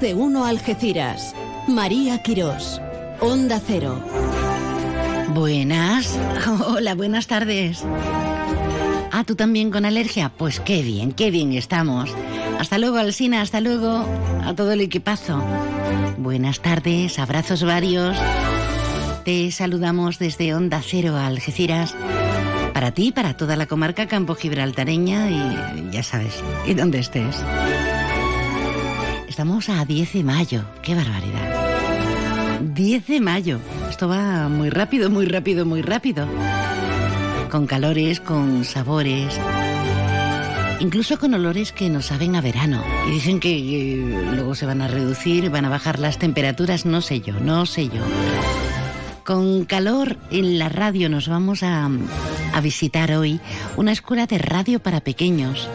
De uno Algeciras. María Quirós. Onda Cero. Buenas. Hola, buenas tardes. Ah, ¿tú también con alergia? Pues qué bien, qué bien estamos. Hasta luego, Alsina, hasta luego a todo el equipazo. Buenas tardes, abrazos varios. Te saludamos desde Onda Cero a Algeciras. Para ti, para toda la comarca Campo Gibraltareña y ya sabes, y donde estés. Estamos a 10 de mayo, qué barbaridad. 10 de mayo, esto va muy rápido, muy rápido, muy rápido. Con calores, con sabores, incluso con olores que nos saben a verano. Y dicen que eh, luego se van a reducir, van a bajar las temperaturas, no sé yo, no sé yo. Con calor en la radio nos vamos a, a visitar hoy una escuela de radio para pequeños.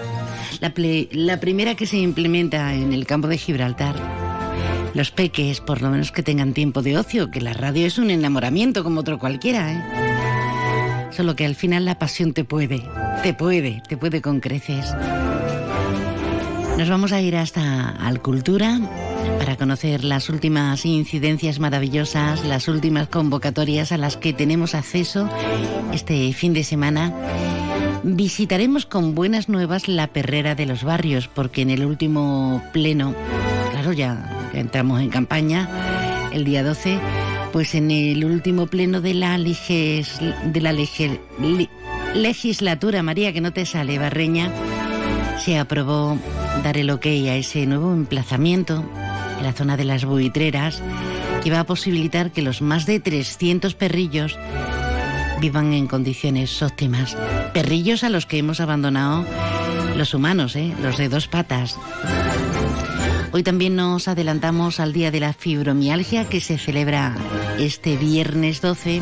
La, primera que se implementa en el campo de Gibraltar. Los peques, por lo menos que tengan tiempo de ocio, que la radio es un enamoramiento como otro cualquiera, ¿eh? Solo que al final la pasión te puede, te puede, te puede con creces. Nos vamos a ir hasta Alcultura para conocer las últimas incidencias maravillosas, las últimas convocatorias a las que tenemos acceso este fin de semana. Visitaremos con buenas nuevas la perrera de los barrios, porque en el último pleno, claro, ya, entramos en campaña, el día 12, pues en el último pleno de la, leges- de la legislatura, María, que no te sale, Barreña, se aprobó dar el ok a ese nuevo emplazamiento en la zona de las buitreras que va a posibilitar que los más de 300 perrillos vivan en condiciones óptimas. Perrillos a los que hemos abandonado los humanos, ¿eh? los de dos patas. Hoy también nos adelantamos al Día de la Fibromialgia que se celebra este viernes 12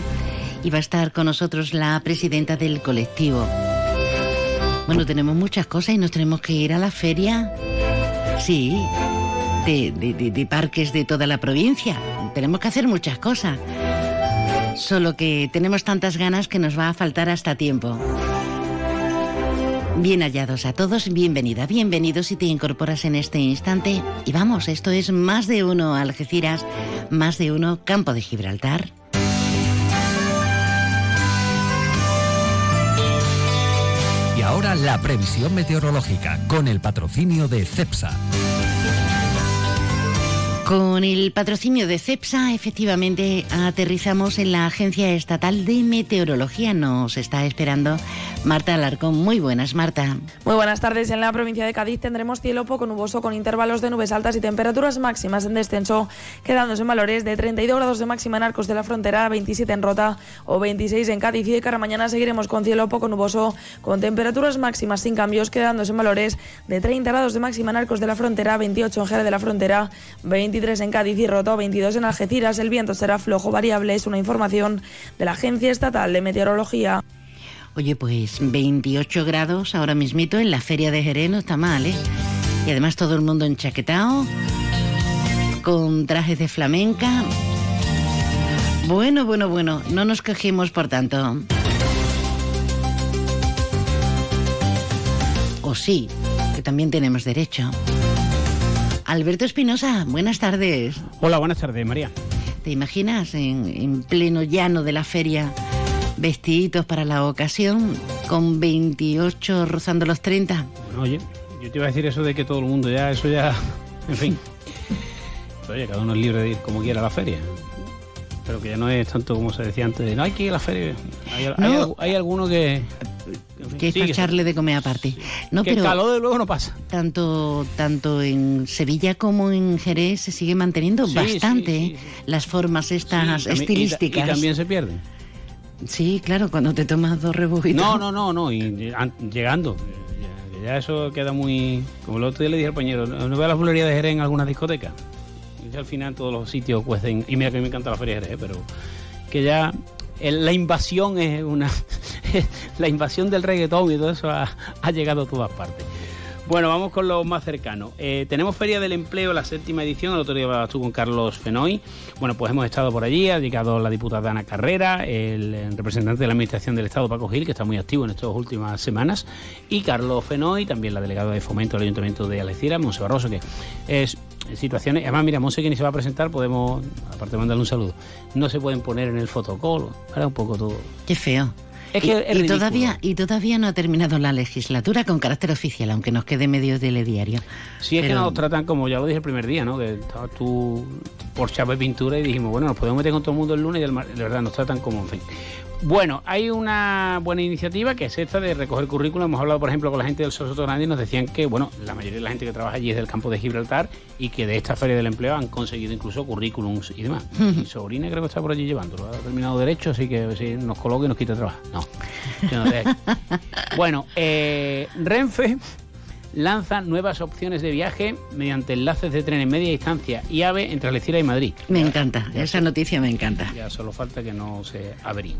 y va a estar con nosotros la presidenta del colectivo. Bueno, tenemos muchas cosas y nos tenemos que ir a la feria. Sí, de, parques de toda la provincia. Tenemos que hacer muchas cosas. Solo que tenemos tantas ganas que nos va a faltar hasta tiempo. Bien hallados a todos, bienvenida, bienvenidos si te incorporas en este instante. Y vamos, esto es más de uno Algeciras, más de uno Campo de Gibraltar. Y ahora la previsión meteorológica con el patrocinio de CEPSA. Con el patrocinio de CEPSA, efectivamente, aterrizamos en la Agencia Estatal de Meteorología. Nos está esperando Marta Alarcón. Muy buenas, Marta. Muy buenas tardes. En la provincia de Cádiz tendremos cielo poco nuboso con intervalos de nubes altas y temperaturas máximas en descenso, quedándose en valores de 32 grados de máxima en Arcos de la Frontera, 27 en Rota o 26 en Cádiz. Y de cara mañana seguiremos con cielo poco nuboso con temperaturas máximas sin cambios, quedándose en valores de 30 grados de máxima en Arcos de la Frontera, 28 en Jerez de la Frontera, 23 en Cádiz y Rota o 22 en Algeciras. El viento será flojo variable. Es una información de la Agencia Estatal de Meteorología. Oye, pues 28 grados ahora mismito en la Feria de Jerez, no está mal, ¿eh? Y además todo el mundo enchaquetado, con trajes de flamenca. Bueno, bueno, bueno, no nos quejemos por tanto. O sí, que también tenemos derecho. Alberto Espinosa, buenas tardes. Hola, buenas tardes, María. ¿Te imaginas en, en pleno llano de la feria, vestiditos para la ocasión, con 28 rozando los 30? Bueno, oye, yo te iba a decir eso de que todo el mundo ya, eso ya, en fin. Pero oye, cada uno es libre de ir como quiera a la feria. Pero que ya no es tanto como se decía antes de, no hay que ir a la feria. Hay, hay, No. hay alguno que... Que es sí, echarle de comer aparte. No, que pero el calor de luego no pasa. tanto, tanto en Sevilla como en Jerez se sigue manteniendo Sí, bastante ¿eh? las formas estas y- estilísticas. Y, también se pierden. Sí, claro, cuando te tomas dos rebujitos. No, no, no, no, y an- llegando. Ya, ya eso queda muy... Como el otro día le dije al pañero, no no veo las bulerías de Jerez en algunas discotecas. Al final todos los sitios cuestan... Y mira que me encanta la feria Jerez, pero que ya la invasión es una... la invasión del reggaetón y todo eso ha, llegado a todas partes. Bueno, vamos con lo más cercano. Eh, tenemos Feria del Empleo, la séptima edición. El otro día hablabas tú con Carlos Fenoy. Bueno, pues hemos estado por allí. Ha llegado la diputada Ana Carrera, el, eh, representante de la Administración del Estado, Paco Gil, que está muy activo en estas últimas semanas. Y Carlos Fenoy, también la delegada de fomento del Ayuntamiento de Algeciras, Monse Barroso, que es situaciones. Además, mira, Monse que ni se va a presentar, podemos, aparte de mandarle un saludo, no se pueden poner en el fotocolo. Ahora un poco todo. Qué feo. Es que y, es y ridículo. todavía y todavía no ha terminado la legislatura con carácter oficial, aunque nos quede medio telediario. Sí, es que Pero- nos tratan como ya lo dije el primer día, ¿no? Que estabas tú por chapa de pintura y dijimos, bueno, nos podemos meter con todo el mundo el lunes y el mar- de verdad nos tratan como, en fin. Bueno, hay una buena iniciativa que es esta de recoger currículum. Hemos hablado, por ejemplo, con la gente del Sosoto Grande y nos decían que, bueno, la mayoría de la gente que trabaja allí es del campo de Gibraltar y que de esta Feria del Empleo han conseguido incluso currículums y demás. Mi sobrina creo que está por allí llevándolo. Ha terminado Derecho, así que a ver si nos coloca y nos quita trabajo. No, que nos deje. Bueno, eh, Renfe lanza nuevas opciones de viaje mediante enlaces de tren en media distancia y AVE entre Algeciras y Madrid. Me encanta, esa noticia me encanta. Ya solo falta que no se averíen.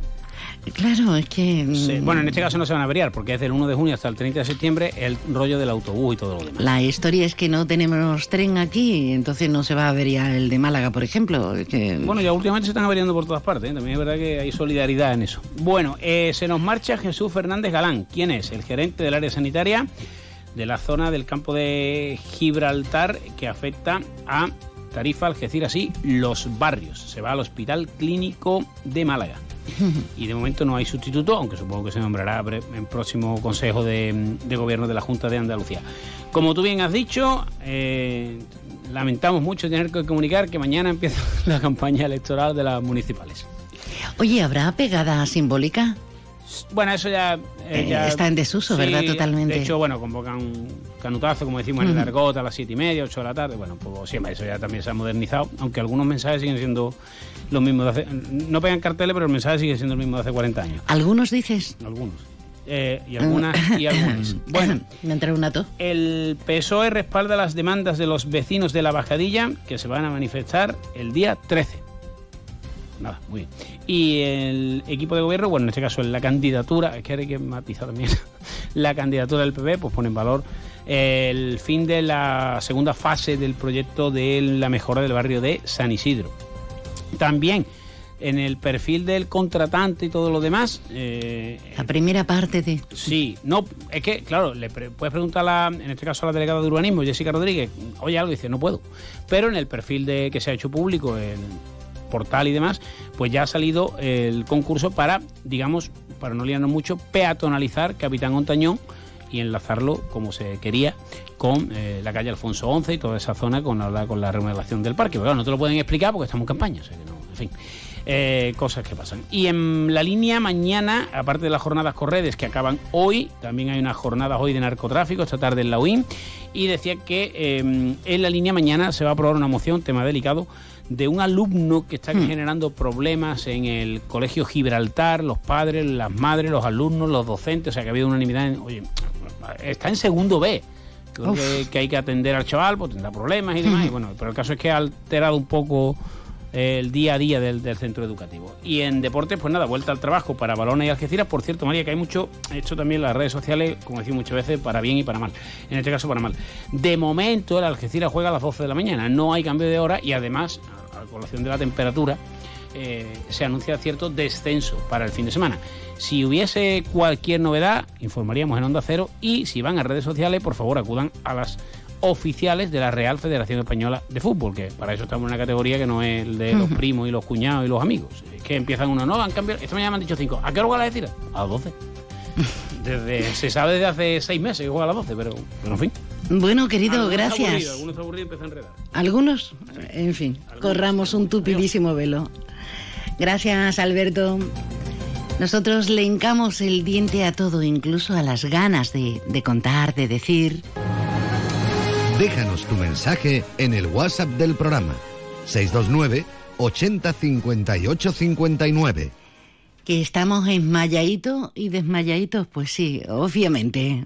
Claro, es que mm, bueno, en este caso no se van a averiar porque es del 1 de junio hasta el 30 de septiembre el rollo del autobús y todo lo demás. la historia es que no tenemos tren aquí, entonces no se va a averiar el de Málaga, por ejemplo. que- Bueno, ya últimamente se están averiando por todas partes, ¿eh? también es verdad que hay solidaridad en eso. Bueno, eh, se nos marcha Jesús Fernández Galán. ¿Quién es? El gerente del área sanitaria de la zona del campo de Gibraltar que afecta a Tarifa, Algeciras y los barrios. Se va al Hospital Clínico de Málaga. Y de momento no hay sustituto, aunque supongo que se nombrará en próximo Consejo de, de Gobierno de la Junta de Andalucía. Como tú bien has dicho, eh, lamentamos mucho tener que comunicar que mañana empieza la campaña electoral de las municipales. Oye, ¿habrá pegada simbólica? Bueno, eso ya, eh, Eh, ya- está en desuso, ¿verdad? Totalmente. De hecho, bueno, convocan un canutazo, como decimos en el argot, a las siete y media, 8 de la tarde. Bueno, pues siempre eso ya también se ha modernizado, aunque algunos mensajes siguen siendo los mismos de hace... No pegan carteles, pero el mensaje sigue siendo el mismo de hace 40 años. ¿Algunos dices? Algunos. Eh, y algunas y algunos. Bueno, Me entra un ato. el PSOE respalda las demandas de los vecinos de la Bajadilla que se van a manifestar el día 13. Nada, muy bien. Y el equipo de gobierno, bueno, en este caso la candidatura, es que hay que matizar también, la candidatura del PP, pues pone en valor el fin de la segunda fase del proyecto de la mejora del barrio de San Isidro. También en el perfil del contratante y todo lo demás, eh, La primera parte de... Sí, no, es que, claro, le pre- puedes preguntar, a la, en este caso a la delegada de urbanismo, Jessica Rodríguez, oye algo, y dice, no puedo. Pero en el perfil de que se ha hecho público, el portal y demás, pues ya ha salido el concurso para, digamos, para no liarnos mucho, peatonalizar Capitán Ontañón y enlazarlo como se quería con eh, la calle Alfonso XI y toda esa zona con la, con la remodelación del parque. Pero no te lo pueden explicar porque estamos en campaña, o sea que no, en fin. Eh, cosas que pasan. Y en la línea mañana, aparte de las jornadas corredes que acaban hoy, también hay unas jornadas hoy de narcotráfico, esta tarde en la UIN, y decía que eh, en la línea mañana se va a aprobar una moción, tema delicado, de un alumno que está generando problemas en el colegio Gibraltar, los padres, las madres, los alumnos, los docentes, o sea que ha habido unanimidad en, oye, está en segundo B. Creo que, que hay que atender al chaval, pues tendrá problemas y demás. Y bueno, pero el caso es que ha alterado un poco eh, el día a día del, del centro educativo. Y en deportes, pues nada, vuelta al trabajo para Balones y Algeciras. Por cierto, María, que hay mucho, hecho también en las redes sociales, como decía muchas veces, para bien y para mal. En este caso, para mal. De momento, el Algeciras juega a las 12 de la mañana. No hay cambio de hora y además, colación de la temperatura, eh, se anuncia cierto descenso para el fin de semana. Si hubiese cualquier novedad, informaríamos en Onda Cero y si van a redes sociales, por favor acudan a las oficiales de la Real Federación Española de Fútbol, que para eso estamos en una categoría que no es el de los primos y los cuñados y los amigos. Es que empiezan uno, no, han cambiado, esta mañana me han dicho cinco. ¿A qué hora juega la decir? A las 12. Desde, se sabe desde hace seis meses que juega a las 12, pero, pero en fin. Bueno, querido, Algunos gracias. aburrido, Algunos está aburrido y empieza a enredar. Algunos, en fin, corramos un tupidísimo velo. Gracias, Alberto. Nosotros le hincamos el diente a todo, incluso a las ganas de, de contar, de decir. Déjanos tu mensaje en el WhatsApp del programa 629 80 58 59. Que estamos esmayaditos y desmayaditos, pues sí, obviamente.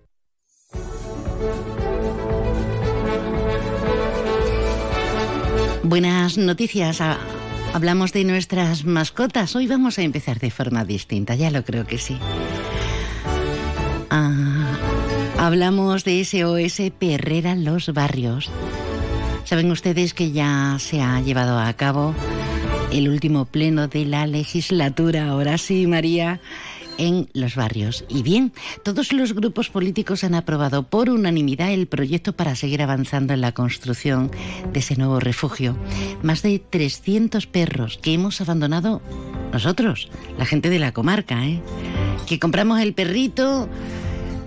Buenas noticias. Ah, Hablamos de nuestras mascotas. Hoy vamos a empezar de forma distinta, ya lo creo que sí. Ah, hablamos de SOS Perrera Los Barrios. Saben ustedes que ya se ha llevado a cabo el último pleno de la legislatura. Ahora sí, María en los barrios. Y bien, todos los grupos políticos han aprobado por unanimidad el proyecto para seguir avanzando en la construcción de ese nuevo refugio. Más de 300 perros que hemos abandonado nosotros, la gente de la comarca, ¿eh? que compramos el perrito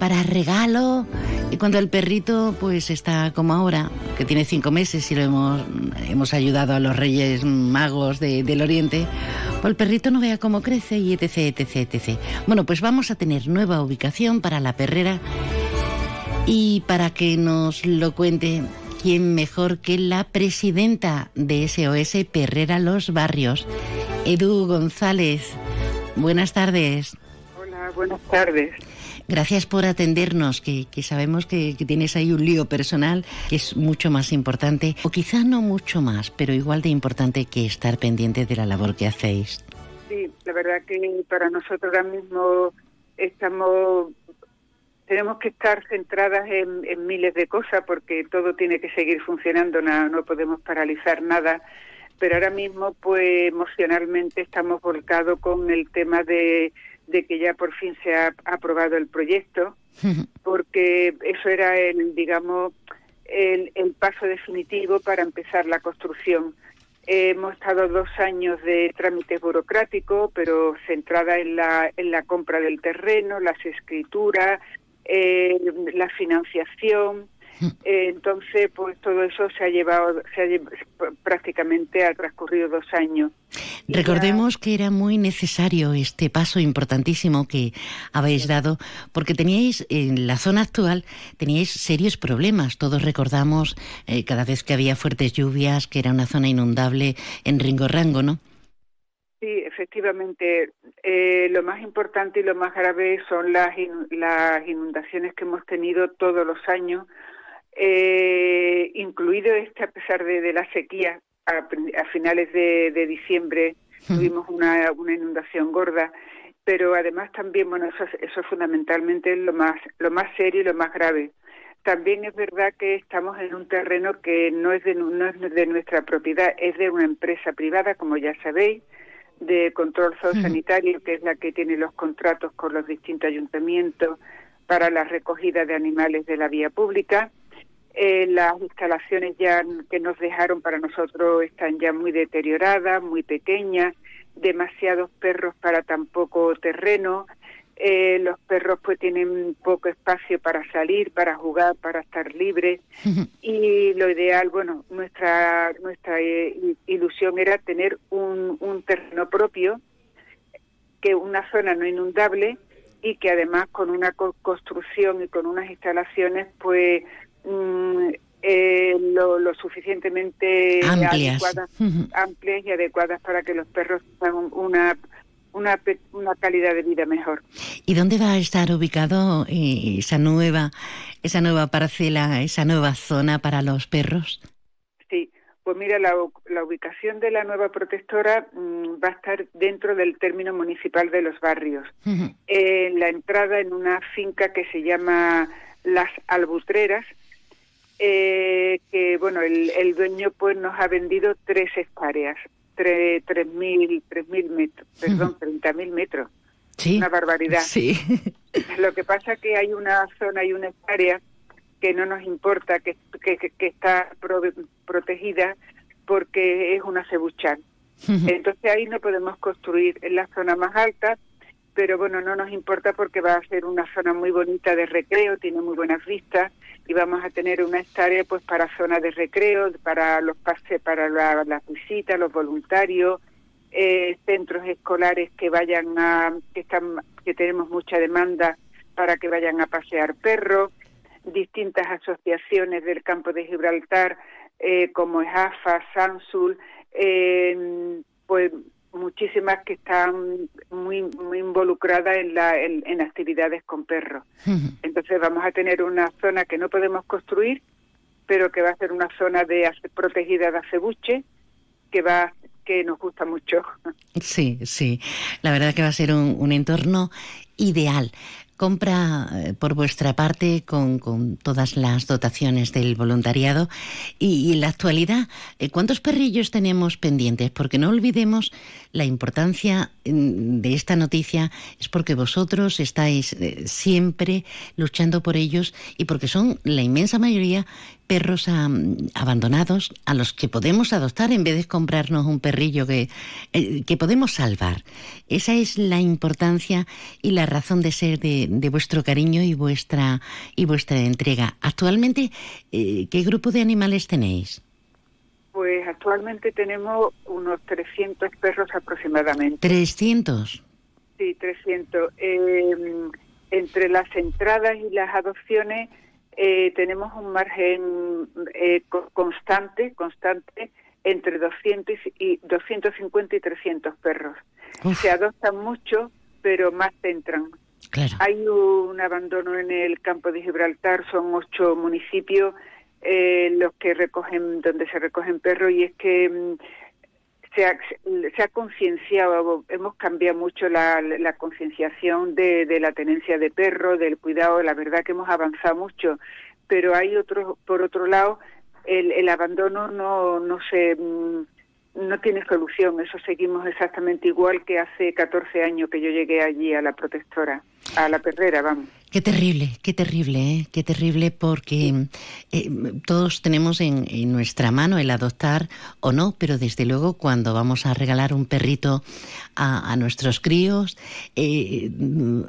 para regalo y cuando el perrito pues está como ahora, que tiene cinco meses y lo hemos, hemos ayudado a los reyes magos de- del oriente, pues el perrito no vea cómo crece y etc, etc, etc. Bueno, pues vamos a tener nueva ubicación para la perrera y para que nos lo cuente, ¿quién mejor que la presidenta de SOS Perrera Los Barrios, Edu González? Buenas tardes. Hola, buenas tardes. Gracias por atendernos, que, que sabemos que, que tienes ahí un lío personal que es mucho más importante, o quizá no mucho más, pero igual de importante que estar pendiente de la labor que hacéis. Sí, la verdad que para nosotros ahora mismo estamos tenemos que estar centradas en, miles de cosas porque todo tiene que seguir funcionando, no, no podemos paralizar nada. Pero ahora mismo, pues emocionalmente estamos volcados con el tema de, de que ya por fin se ha aprobado el proyecto, porque eso era el, digamos, el, el paso definitivo para empezar la construcción. Eh, hemos estado dos años de trámites burocráticos, pero centrada en la, en la compra del terreno, las escrituras, eh, la financiación. Eh, entonces, pues todo eso se ha llevado, se ha lle- prácticamente ha transcurrido dos años. Recordemos que era muy necesario este paso importantísimo que habéis dado, porque teníais en la zona actual teníais serios problemas. Todos recordamos eh, cada vez que había fuertes lluvias, que era una zona inundable en Ringo Rango, ¿no? Sí, efectivamente. Eh, lo más importante y lo más grave son las, in- las inundaciones que hemos tenido todos los años, eh, incluido este a pesar de, de la sequía. A, a finales de, de diciembre tuvimos una, una inundación gorda, pero además también, bueno, eso, es- eso es fundamentalmente lo más, lo más serio y lo más grave. También es verdad que estamos en un terreno que no es de, no es de nuestra propiedad, es de una empresa privada, como ya sabéis, de control zoosanitario, que es la que tiene los contratos con los distintos ayuntamientos para la recogida de animales de la vía pública. Eh, las instalaciones ya que nos dejaron para nosotros están ya muy deterioradas, muy pequeñas, demasiados perros para tan poco terreno. Eh, los perros pues tienen poco espacio para salir, para jugar, para estar libres y lo ideal, bueno, nuestra nuestra eh, ilusión era tener un, un terreno propio, que una zona no inundable y que además con una co- construcción y con unas instalaciones, pues mm, eh, lo, lo suficientemente Amplias. adecuadas, amplias y adecuadas para que los perros tengan una una, pe- una calidad de vida mejor. ¿Y dónde va a estar ubicado eh, esa nueva, esa nueva parcela, esa nueva zona para los perros? Sí, pues mira, la, u- la ubicación de la nueva protectora mm, va a estar dentro del término municipal de los barrios. En la entrada en una finca que se llama Las Albutreras, eh, que bueno, el, el dueño pues nos ha vendido tres hectáreas. 3.000 3.000 metros, perdón, 30.000 metros. Sí. Una barbaridad. Sí. Lo que pasa que hay una zona y una área que no nos importa, que, que, que está pro, protegida porque es una cebuchal. Entonces ahí no podemos construir en la zona más alta, pero bueno, no nos importa porque va a ser una zona muy bonita de recreo, tiene muy buenas vistas y vamos a tener una hectárea pues para zona de recreo, para los pases, para la, las visitas, los voluntarios, eh, centros escolares que vayan a, que están, que tenemos mucha demanda para que vayan a pasear perros, distintas asociaciones del campo de Gibraltar eh, como EJAFA, Sansul, eh, pues muchísimas que están muy muy involucradas en, la, en, actividades con perros. Entonces vamos a tener una zona que no podemos construir, pero que va a ser una zona de protegida de acebuche, que va que nos gusta mucho. Sí, sí. La verdad que va a ser un, un entorno ideal compra eh, por vuestra parte con, con, todas las dotaciones del voluntariado y, en la actualidad, eh, ¿cuántos perrillos tenemos pendientes? Porque no olvidemos la importancia mm, de esta noticia es porque vosotros estáis eh, siempre luchando por ellos y porque son la inmensa mayoría perros abandonados a los que podemos adoptar en vez de comprarnos un perrillo que, que podemos salvar. Esa es la importancia y la razón de ser de, vuestro cariño y vuestra, y vuestra entrega. Actualmente, eh, ¿qué grupo de animales tenéis? Pues actualmente tenemos unos 300 perros aproximadamente. ¿300? Sí, 300. Em, entre las entradas y las adopciones eh, tenemos un margen eh, constante, constante entre 200 y 250 y 300 perros. Se adoptan mucho, pero más entran. Hay un abandono en el campo de Gibraltar, son ocho municipios eh, los que recogen, donde se recogen perros y es que mm, se ha, concienciado, hemos cambiado mucho la, concienciación de, la tenencia de perros, del cuidado, la verdad que hemos avanzado mucho, pero hay otro, por otro lado, el, el abandono no, no se mm, no tiene solución, eso seguimos exactamente igual que hace 14 años que yo llegué allí a la protectora, a la perrera, vamos. Qué terrible, qué terrible, ¿eh? qué terrible porque eh, todos tenemos en, nuestra mano el adoptar o no, pero desde luego cuando vamos a regalar un perrito a, nuestros críos, eh,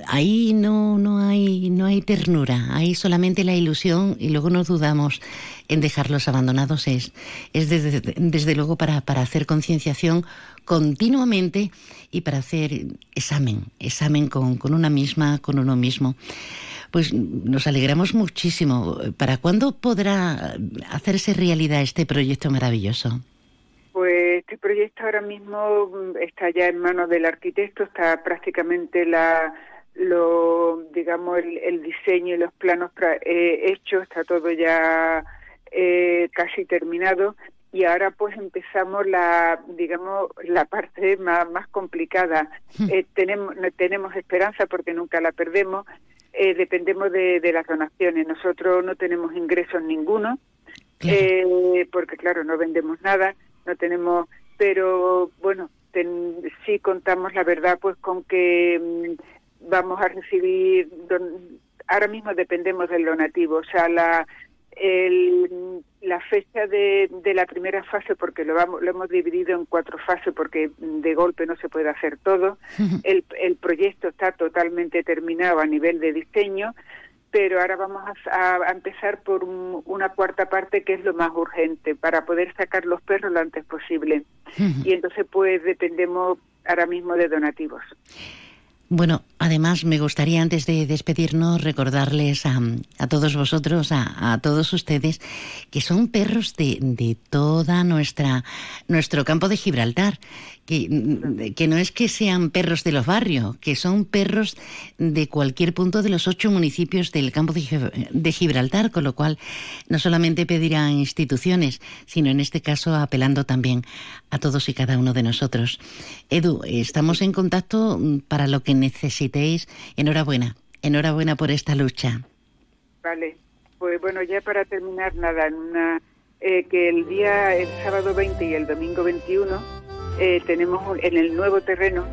ahí no, no, hay, no hay ternura, hay solamente la ilusión y luego no dudamos en dejarlos abandonados. Es, es desde, desde luego para, para hacer concienciación continuamente y para hacer examen, examen con, con una misma, con uno mismo. Pues nos alegramos muchísimo. ¿Para cuándo podrá hacerse realidad este proyecto maravilloso? Pues este proyecto ahora mismo está ya en manos del arquitecto, está prácticamente la, lo, digamos, el, diseño y los planos eh, hechos, está todo ya eh, casi terminado y ahora pues empezamos la digamos la parte más, más complicada. Hmm. eh, tenemos tenemos esperanza porque nunca la perdemos. Eh, dependemos de, de, las donaciones. Nosotros no tenemos ingresos ninguno eh, porque claro no vendemos nada no tenemos pero bueno sí contamos la verdad pues con que mm, vamos a recibir ahora mismo dependemos del donativo. O sea la el, la fecha de, de, la primera fase, porque lo, vamos, lo hemos dividido en cuatro fases, porque de golpe no se puede hacer todo. El, el proyecto está totalmente terminado a nivel de diseño, pero ahora vamos a, a, empezar por una cuarta parte que es lo más urgente, para poder sacar los perros lo antes posible. Y entonces, pues, dependemos ahora mismo de donativos. Bueno, además me gustaría antes de despedirnos recordarles a, a todos vosotros, a, a, todos ustedes, que son perros de, de toda nuestra nuestro campo de Gibraltar que, no es que sean perros de los barrios, que son perros de cualquier punto de los ocho municipios del campo de Gibraltar, con lo cual no solamente pedirán instituciones, sino en este caso apelando también a todos y cada uno de nosotros. Edu, estamos en contacto para lo que necesitéis. Enhorabuena, enhorabuena por esta lucha. Vale, pues bueno, ya para terminar, nada, una, eh, que el día, el sábado 20 y el domingo 21 eh, tenemos en el nuevo terreno,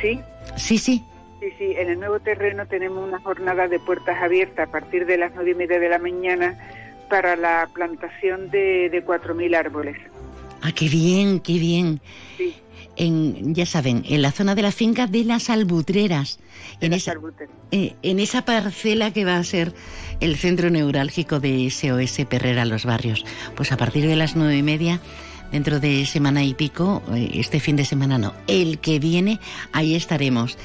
¿sí? Sí, sí. Sí, sí, en el nuevo terreno tenemos una jornada de puertas abiertas a partir de las nueve y media de la mañana para la plantación de, de 4.000 árboles. Ah, qué bien, qué bien. Sí. En, ya saben, en la zona de la finca de las albutreras, en esa, eh, en esa parcela que va a ser el centro neurálgico de SOS Perrera Los Barrios. Pues a partir de las nueve y media, dentro de semana y pico, eh, este fin de semana no, el que viene, ahí estaremos.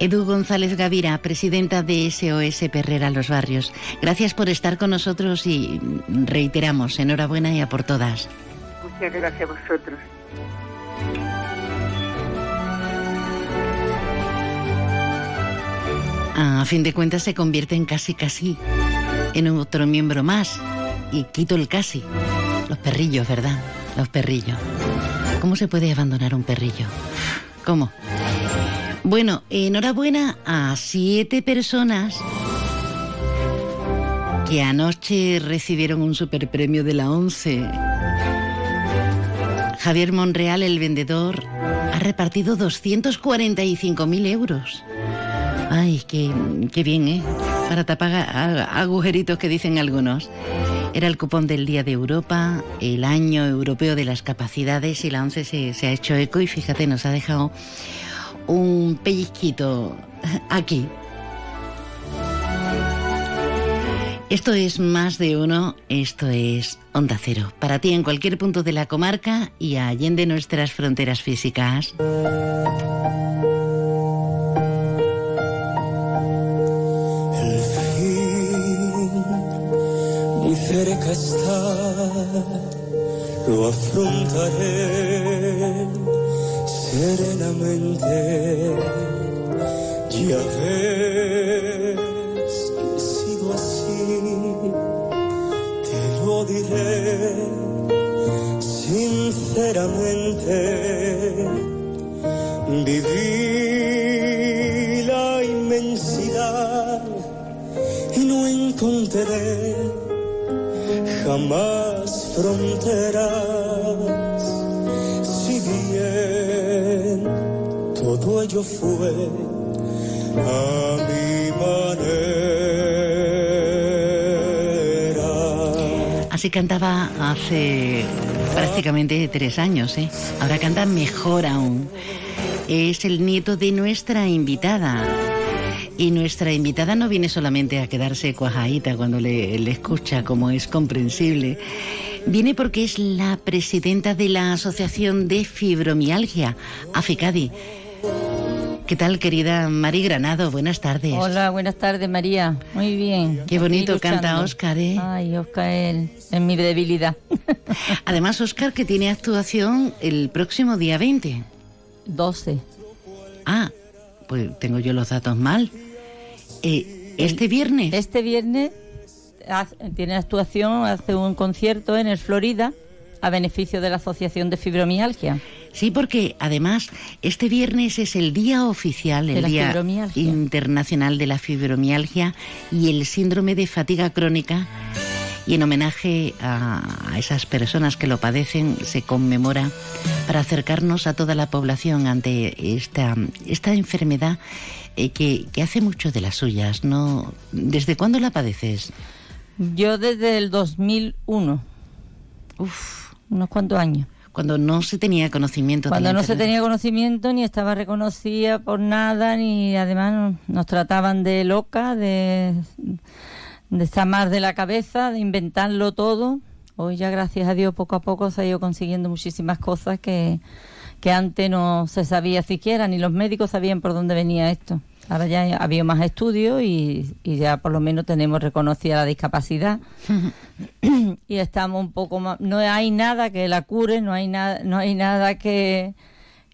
Edu González Gavira, presidenta de SOS Perrera Los Barrios. Gracias por estar con nosotros y reiteramos, enhorabuena y a por todas. Muchas gracias a vosotros. A fin de cuentas se convierte en casi casi en otro miembro más y quito el casi. Los perrillos, ¿verdad? Los perrillos. ¿Cómo se puede abandonar un perrillo? ¿Cómo? Bueno, enhorabuena a siete personas que anoche recibieron un superpremio de la ONCE. Javier Monreal, el vendedor, ha repartido 245.000 euros. Ay, qué, qué bien, ¿eh? Para tapar agujeritos que dicen algunos. Era el cupón del Día de Europa, el Año Europeo de las Capacidades y la ONCE se, ha hecho eco y fíjate, nos ha dejado un pellizquito aquí. Esto es más de uno, esto es Onda Cero. Para ti en cualquier punto de la comarca y allende nuestras fronteras físicas. Muy cerca lo afrontaré serenamente. Ya ves que he sido así, te lo diré sinceramente. Viví la inmensidad y no encontré jamás fronteras. Si bien todo ello fue a mi manera. Así cantaba hace prácticamente tres años, ¿eh? Ahora canta mejor aún. Es el nieto de nuestra invitada. Y nuestra invitada no viene solamente a quedarse cuajadita cuando le, le escucha, como es comprensible. Viene porque es la presidenta de la Asociación de Fibromialgia, AFICADI. ¿Qué tal, querida Mari Granado? Buenas tardes. Hola, buenas tardes, María. Muy bien. Qué bonito canta. Óscar, ¿eh? Ay, Oscar es, es mi debilidad. Además, Óscar, que tiene actuación el próximo día 20. 12. Ah, pues tengo yo los datos mal. Eh, este viernes. Este viernes tiene actuación, hace un concierto en el Florida a beneficio de la Asociación de Fibromialgia. Sí, porque además este viernes es el día oficial, el Día. Internacional de la Fibromialgia y el síndrome de fatiga crónica. Y en homenaje a, a esas personas que lo padecen, se conmemora para acercarnos a toda la población ante esta, esta enfermedad eh, que, que hace mucho de las suyas. ¿no? ¿Desde cuándo la padeces? Yo desde el 2001. Uf. Unos cuantos años. Cuando no se tenía conocimiento Cuando no se tenía conocimiento, ni estaba reconocida por nada, ni además nos trataban de loca, de, de estar más de la cabeza, de inventarlo todo. Hoy ya, gracias a Dios, poco a poco se ha ido consiguiendo muchísimas cosas que, que antes no se sabía siquiera, ni los médicos sabían por dónde venía esto. Ahora ya ha habido más estudios y, y ya por lo menos tenemos reconocida la discapacidad y estamos un poco más no hay nada que la cure no hay nada no hay nada que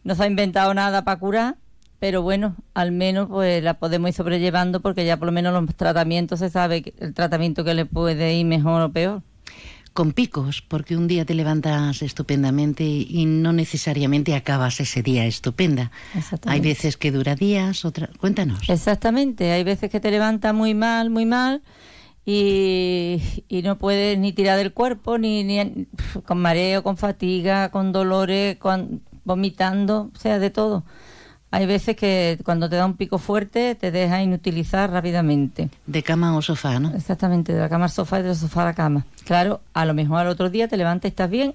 no se ha inventado nada para curar pero bueno al menos pues la podemos ir sobrellevando porque ya por lo menos los tratamientos se sabe el tratamiento que le puede ir mejor o peor con picos, porque un día te levantas estupendamente y no necesariamente acabas ese día estupenda. Hay veces que dura días, otra. Cuéntanos. Exactamente, hay veces que te levantas muy mal, muy mal y, y no puedes ni tirar del cuerpo, ni, ni con mareo, con fatiga, con dolores, con, vomitando, o sea, de todo. Hay veces que cuando te da un pico fuerte te deja inutilizar rápidamente. De cama o sofá, ¿no? Exactamente, de la cama al sofá y del sofá a la cama. Claro, a lo mejor al otro día te levantas y estás bien.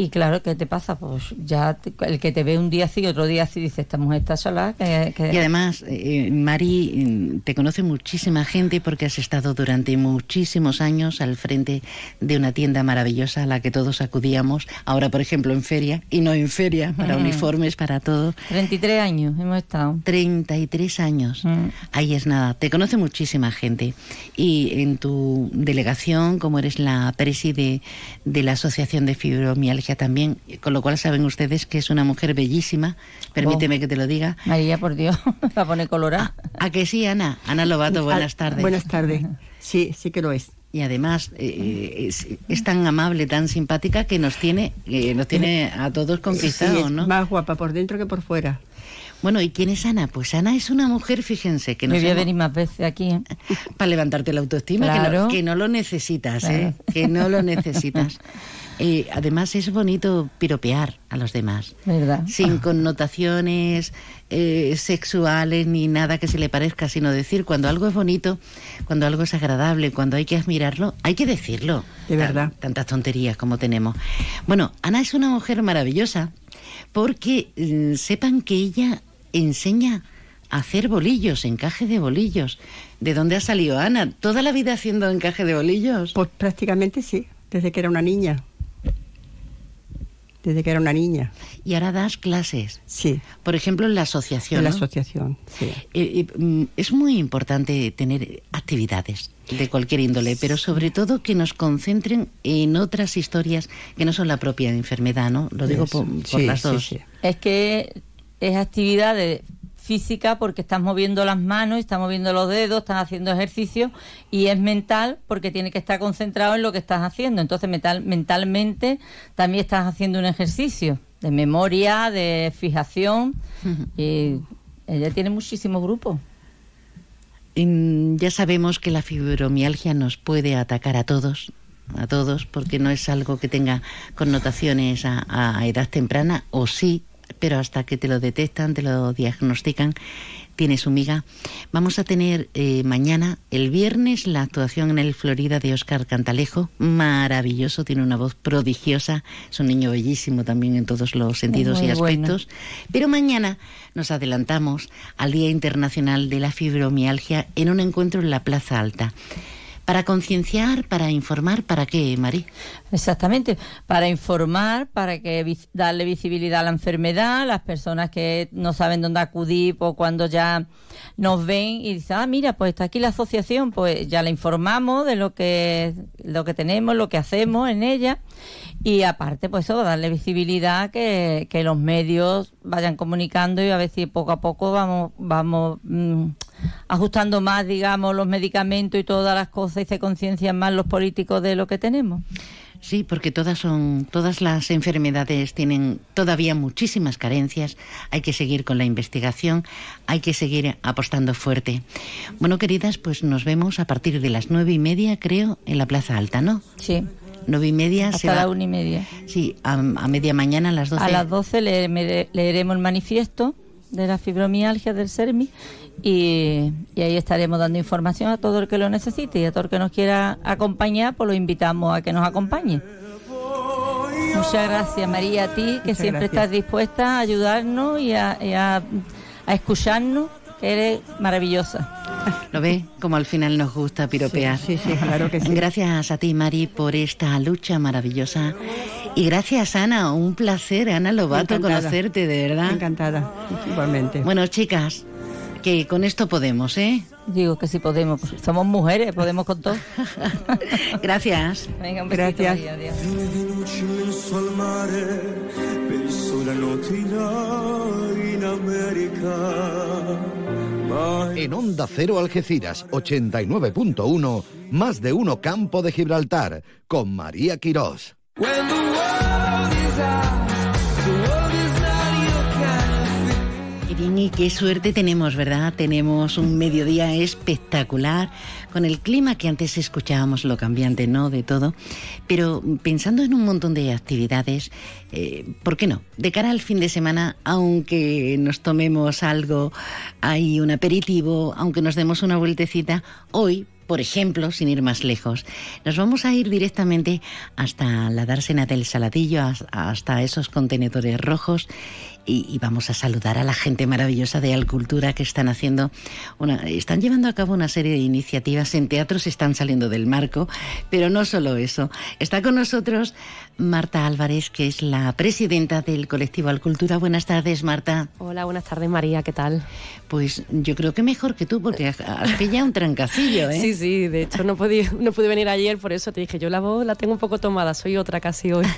Y claro, ¿qué te pasa? Pues ya te- el que te ve un día así, otro día así, dice, esta mujer está sola. Que, que- Y además, eh, Mari, mm, te conoce muchísima gente porque has estado durante muchísimos años al frente de una tienda maravillosa a la que todos acudíamos. Ahora, por ejemplo, en feria, y no en feria, para Mm. uniformes, para todo. 33 años hemos estado. 33 años. Mm. Ahí es nada. Te conoce muchísima gente. Y en tu delegación, como eres la preside de la Asociación de Fibromialgia también, con lo cual saben ustedes que es una mujer bellísima. Permíteme que te lo diga. María, por Dios, me va a poner colorada. ¿A que sí, Ana? Ana Lobato, buenas tardes. Buenas tardes. Sí, sí que lo es. Y además eh, es, es tan amable, tan simpática que nos tiene, eh, nos tiene a todos conquistados, Sí, es ¿no? Más guapa por dentro que por fuera. Bueno, ¿y quién es Ana? Pues Ana es una mujer, fíjense, que Me nos voy a venir más veces aquí. ¿eh? para levantarte la autoestima, que, Claro. no, que no lo necesitas, ¿eh? Que no lo necesitas. Eh, además es bonito piropear a los demás, ¿Verdad? sin connotaciones eh, sexuales ni nada que se le parezca, sino decir cuando algo es bonito, cuando algo es agradable, cuando hay que admirarlo, hay que decirlo. De verdad. Tan- tantas tonterías como tenemos. Bueno, Ana es una mujer maravillosa porque mm, sepan que ella enseña a hacer bolillos, encaje de bolillos. ¿De dónde ha salido Ana? ¿Toda la vida haciendo encaje de bolillos? Pues prácticamente sí, desde que era una niña. Desde que era una niña. Y ahora das clases. Sí. Por ejemplo, en la asociación. En la ¿no? asociación, sí. Eh, eh, mm, es muy importante tener actividades de cualquier índole, pero sobre todo que nos concentren en otras historias que no son la propia enfermedad, ¿no? Lo digo Eso. por, por Sí, las sí, dos. sí. Es que es actividad de física porque estás moviendo las manos, estás moviendo los dedos, estás haciendo ejercicio y es mental porque tienes que estar concentrado en lo que estás haciendo. Entonces mental, mentalmente también estás haciendo un ejercicio de memoria, de fijación. y ella tiene muchísimos grupos. Ya sabemos que la fibromialgia nos puede atacar a todos, a todos, porque no es algo que tenga connotaciones a, a edad temprana, o sí, pero hasta que te lo detectan, te lo diagnostican, tiene su miga. Vamos a tener eh, mañana, el viernes, la actuación en el Florida de Oscar Cantalejo, maravilloso, tiene una voz prodigiosa, es un niño bellísimo también en todos los sentidos Muy y bueno. aspectos. Pero mañana nos adelantamos al Día Internacional de la Fibromialgia en un encuentro en la Plaza Alta. Para concienciar, para informar, ¿para qué, Mari? Exactamente, para informar, para que darle visibilidad a la enfermedad, las personas que no saben dónde acudir, pues cuando ya nos ven y dicen, ah, mira, pues está aquí la asociación, pues ya le informamos de lo que, lo que tenemos, lo que hacemos en ella y aparte, pues eso, darle visibilidad, que, que los medios vayan comunicando y a ver si poco a poco vamos, vamos mm, ajustando más, digamos, los medicamentos y todas las cosas y se conciencian más los políticos de lo que tenemos. Sí, porque todas son, todas las enfermedades tienen todavía muchísimas carencias. Hay que seguir con la investigación, hay que seguir apostando fuerte. Bueno, queridas, pues nos vemos a partir de las nueve y media, creo, en la Plaza Alta, ¿no? Sí. Nueve y media se Hasta va- la una y media. Sí, a, a media mañana a las doce. A las 12 le- leeremos el manifiesto de la fibromialgia del SERMI y, y ahí estaremos dando información a todo el que lo necesite y a todo el que nos quiera acompañar, pues lo invitamos a que nos acompañe. Muchas gracias María a ti, que Muchas siempre gracias. estás dispuesta a ayudarnos y a, y a- a escucharnos, que eres maravillosa. ¿Lo ve? Como al final nos gusta piropear. Sí, sí, sí, claro que sí. Gracias a ti, Mari, por esta lucha maravillosa. Y gracias, Ana. Un placer, Ana Lobato, Encantada. conocerte, de verdad. Encantada, igualmente. Bueno, chicas, que con esto podemos, ¿eh? Digo que si podemos, pues somos mujeres, podemos con todo. Gracias. Venga, un besito, Gracias. Adiós. En Onda Cero Algeciras 89.1, más de uno Campo de Gibraltar, con María Quirós. when the world is ours, y qué suerte tenemos, ¿verdad? Tenemos un mediodía espectacular, con el clima que antes escuchábamos, lo cambiante, ¿no? De todo. Pero pensando en un montón de actividades, eh, ¿por qué no? De cara al fin de semana, aunque nos tomemos algo, hay un aperitivo, aunque nos demos una vueltecita, hoy por ejemplo, sin ir más lejos, nos vamos a ir directamente hasta la dársena del Saladillo, has- hasta esos contenedores rojos y, y vamos a saludar a la gente maravillosa de Alcultura que están haciendo una, están llevando a cabo una serie de iniciativas en teatros, están saliendo del marco, pero no solo eso. Está con nosotros Marta Álvarez, que es la presidenta del colectivo Alcultura. Buenas tardes, Marta. Hola, buenas tardes María, ¿qué tal? Pues yo creo que mejor que tú, porque has pillado un trancacillo, ¿eh? Sí, sí, de hecho no, podí, no pude venir ayer, por eso te dije, yo la voz la tengo un poco tomada, soy otra casi hoy.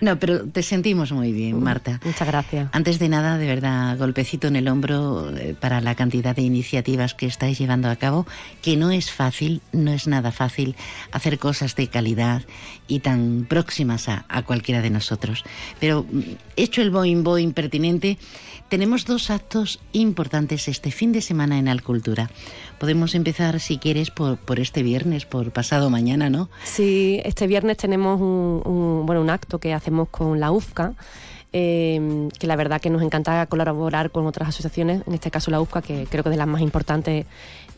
No, pero te sentimos muy bien, Marta. Muchas gracias. Antes de nada, de verdad, golpecito en el hombro eh, para la cantidad de iniciativas que estáis llevando a cabo, que no es fácil, no es nada fácil hacer cosas de calidad y tan próximas a, a cualquiera de nosotros. Pero mm, hecho el boing boing pertinente, tenemos dos actos importantes este fin de semana en Alcultura. Podemos empezar, si quieres, por, por este viernes, por pasado mañana, ¿no? Sí, este viernes tenemos un, un- bueno, un acto que hacemos con la UFCA, eh, que la verdad que nos encanta colaborar con otras asociaciones, en este caso la UFCA, que creo que es de las más importantes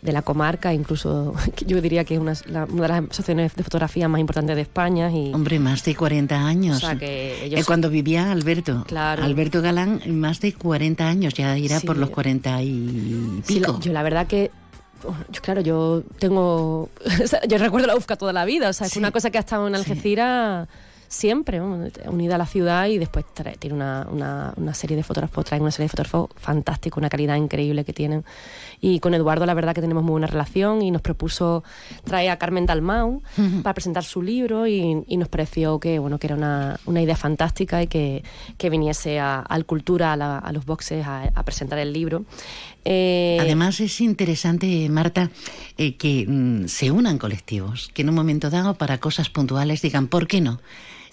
de la comarca, incluso yo diría que es una, la- una de las asociaciones de fotografía más importantes de España. Y, Hombre, más de 40 años. O sea, que ellos- Eh, Cuando vivía Alberto. Claro. Alberto Galán, más de 40 años, ya irá Sí. por los 40 y Sí, la- pico. yo la verdad que oh, yo, claro, yo tengo yo recuerdo la UFCA toda la vida, o sea, es Sí. una cosa que ha estado en Algeciras siempre, unida a la ciudad y después trae- tiene una, una, una serie de fotógrafos, traen una serie de fotógrafos fantásticos, una calidad increíble que tienen. Y con Eduardo la verdad que tenemos muy buena relación y nos propuso traer a Carmen Dalmau para presentar su libro y, y nos pareció que bueno que era una, una idea fantástica y que, que viniese a, al Cultura, a, la- a los boxes, a, a presentar el libro. Eh, Además es interesante, Marta, eh, que mm, se unan colectivos, que en un momento dado para cosas puntuales digan, ¿por qué no?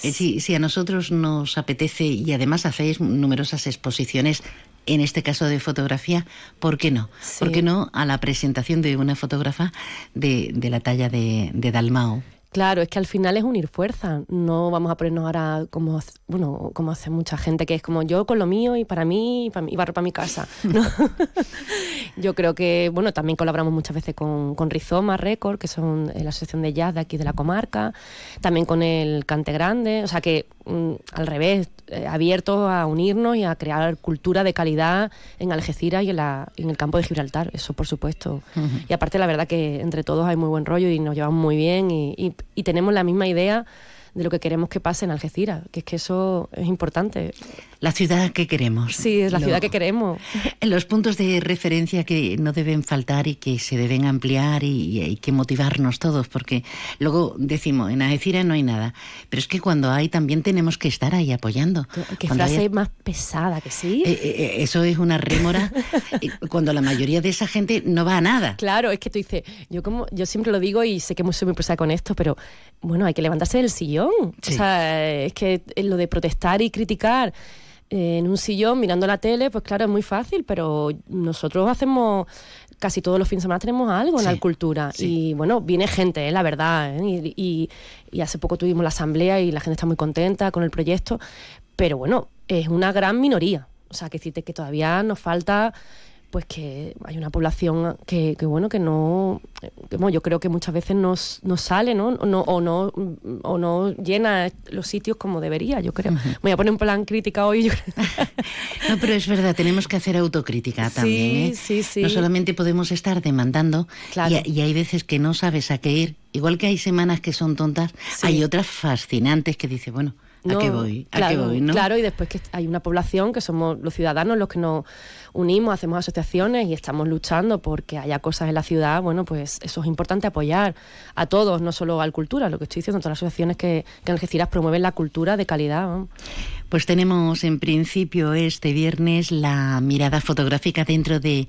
Eh, si, si a nosotros nos apetece y además hacéis numerosas exposiciones, en este caso de fotografía, ¿por qué no? Sí. ¿Por qué no a la presentación de una fotógrafa de, de la talla de, de Dalmao? Claro, es que al final es unir fuerzas. No vamos a ponernos ahora como, bueno, como hace mucha gente, que es como yo con lo mío y para mí y, para, y barro para mi casa. ¿no? yo creo que, bueno, también colaboramos muchas veces con, con Rizoma Record, que son eh, la asociación de jazz de aquí de la comarca, también con el Cante Grande, o sea que mm, al revés, eh, abiertos a unirnos y a crear cultura de calidad en Algeciras y en, la, en el campo de Gibraltar, eso por supuesto. Y aparte la verdad que entre todos hay muy buen rollo y nos llevamos muy bien y, y- y tenemos la misma idea de lo que queremos que pase en Algeciras, que es que eso es importante. La ciudad que queremos. Sí, es la Lo- ciudad que queremos. Los puntos de referencia que no deben faltar y que se deben ampliar y, y hay que motivarnos todos, porque luego decimos, en Algeciras no hay nada, pero es que cuando hay también tenemos que estar ahí apoyando. Qué Cuando frase hay- más pesada que sí. Eh, eh, eh, eso es una rémora cuando la mayoría de esa gente no va a nada. Claro, es que tú dices, yo como yo siempre lo digo y sé que soy muy pesada con esto, pero bueno, hay que levantarse del sillón. Sí. O sea, es que lo de protestar y criticar eh, en un sillón mirando la tele, pues claro, es muy fácil, pero nosotros hacemos casi todos los fines de semana tenemos algo en Sí, la cultura y bueno, viene gente, eh, la verdad, ¿eh? y, y- y hace poco tuvimos la asamblea y la gente está muy contenta con el proyecto, pero bueno, es una gran minoría, o sea, que decirte que todavía nos falta pues que hay una población que, que, bueno que no que, bueno, yo creo que muchas veces no, no sale ¿no? O, no o no o no llena los sitios como debería yo creo Me voy a poner en plan crítica hoy yo creo. No, pero es verdad, tenemos que hacer autocrítica Sí, también. ¿eh? sí, sí. No solamente podemos estar demandando, Claro. y, y hay veces que no sabes a qué ir. Igual que hay semanas que son tontas, Sí. hay otras fascinantes que dice, bueno, ¿a qué voy? ¿A claro, qué voy? ¿no? Claro, y después que hay una población que somos los ciudadanos los que nos unimos, hacemos asociaciones y estamos luchando porque haya cosas en la ciudad, bueno, pues eso es importante apoyar a todos, no solo al cultura, lo que estoy diciendo, todas las asociaciones que, que en Algeciras promueven la cultura de calidad. ¿no? Pues tenemos en principio este viernes la mirada fotográfica dentro de,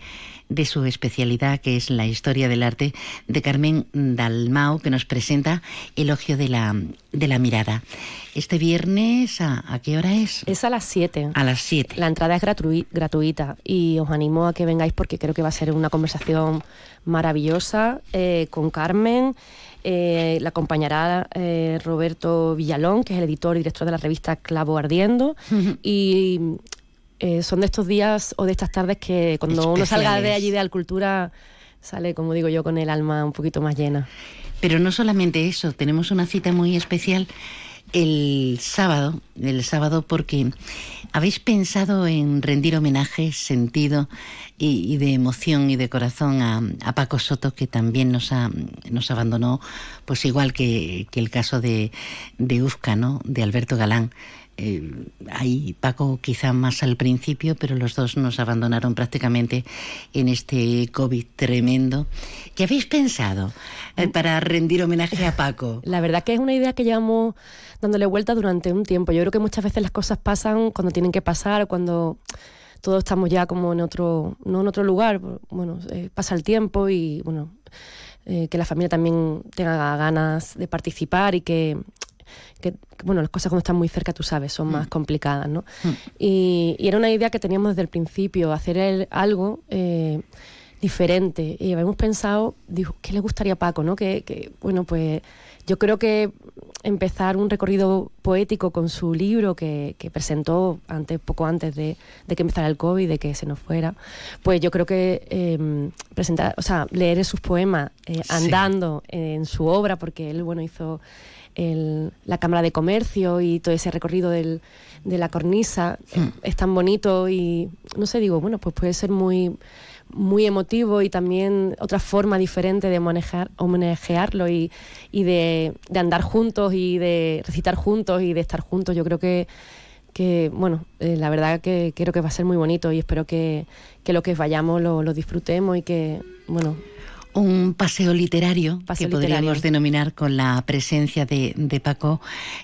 de su especialidad, que es la historia del arte, de Carmen Dalmau, que nos presenta Elogio de la, de la mirada. Este viernes, ¿a, a qué hora es? Es a las 7. A las 7. La entrada es gratui- gratuita y os animo a que vengáis porque creo que va a ser una conversación maravillosa eh, con Carmen. Eh, la acompañará eh, Roberto Villalón, que es el editor y director de la revista Clavo Ardiendo. y eh, son de estos días o de estas tardes que cuando uno salga de allí de Alcultura sale, como digo yo, con el alma un poquito más llena. Pero no solamente eso, tenemos una cita muy especial el sábado, el sábado porque habéis pensado en rendir homenaje, sentido y, y de emoción y de corazón a, a Paco Soto, que también nos, ha, nos abandonó, pues igual que, que el caso de, de Ufca, ¿no? de Alberto Galán. Eh, ahí Paco quizá más al principio, pero los dos nos abandonaron prácticamente en este COVID tremendo. ¿Qué habéis pensado eh, para rendir homenaje a Paco? La verdad que es una idea que llevamos dándole vuelta durante un tiempo. Yo creo que muchas veces las cosas pasan cuando tienen que pasar, o cuando todos estamos ya como en otro, no en otro lugar. Bueno, eh, pasa el tiempo y bueno, eh, que la familia también tenga ganas de participar y que, que, que, bueno, las cosas cuando están muy cerca, tú sabes, son más complicadas, ¿no? Y, y era una idea que teníamos desde el principio, hacer el- algo eh, diferente. Y habíamos pensado, digo, ¿qué le gustaría a Paco, no? Que, que, bueno, pues yo creo que empezar un recorrido poético con su libro que, que presentó antes, poco antes de, de que empezara el COVID, de que se nos fuera, pues yo creo que eh, presentar, o sea, leer sus poemas eh, Sí. andando en su obra, porque él, bueno, hizo el- la Cámara de Comercio y todo ese recorrido del- de la cornisa eh, es tan bonito y no sé, digo, bueno, pues puede ser muy muy emotivo y también otra forma diferente de manejar, homenajearlo y, y de, de andar juntos y de recitar juntos y de estar juntos. Yo creo que, que bueno, eh, la verdad que creo que va a ser muy bonito y espero que, que lo que vayamos lo, lo disfrutemos y que, bueno, Un paseo literario Paseo que podríamos literario. denominar con la presencia de, de Paco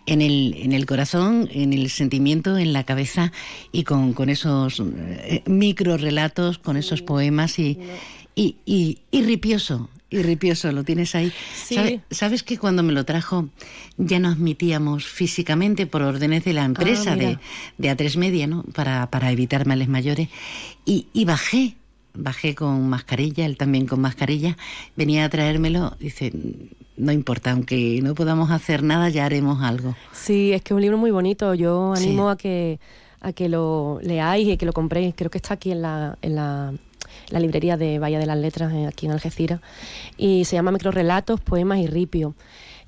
en el, en el corazón, en el sentimiento, en la cabeza y con, con esos eh, micro relatos, con esos poemas y, y, y, y ripioso. Y ripioso, lo tienes ahí. Sí. ¿Sabe- ¿Sabes que cuando me lo trajo ya nos admitíamos físicamente por órdenes de la empresa Ah, mira. de, de A3 Media, ¿no? Para, para evitar males mayores. Y, y bajé, bajé con mascarilla, él también con mascarilla, venía a traérmelo, dice, no importa, aunque no podamos hacer nada, ya haremos algo. Sí, es que es un libro muy bonito. Yo Sí. animo a que a que lo leáis y que lo compréis. Creo que está aquí en la, en la, la librería de Bahía de las Letras, eh, aquí en Algeciras. Y se llama Microrelatos, Poemas y Ripio.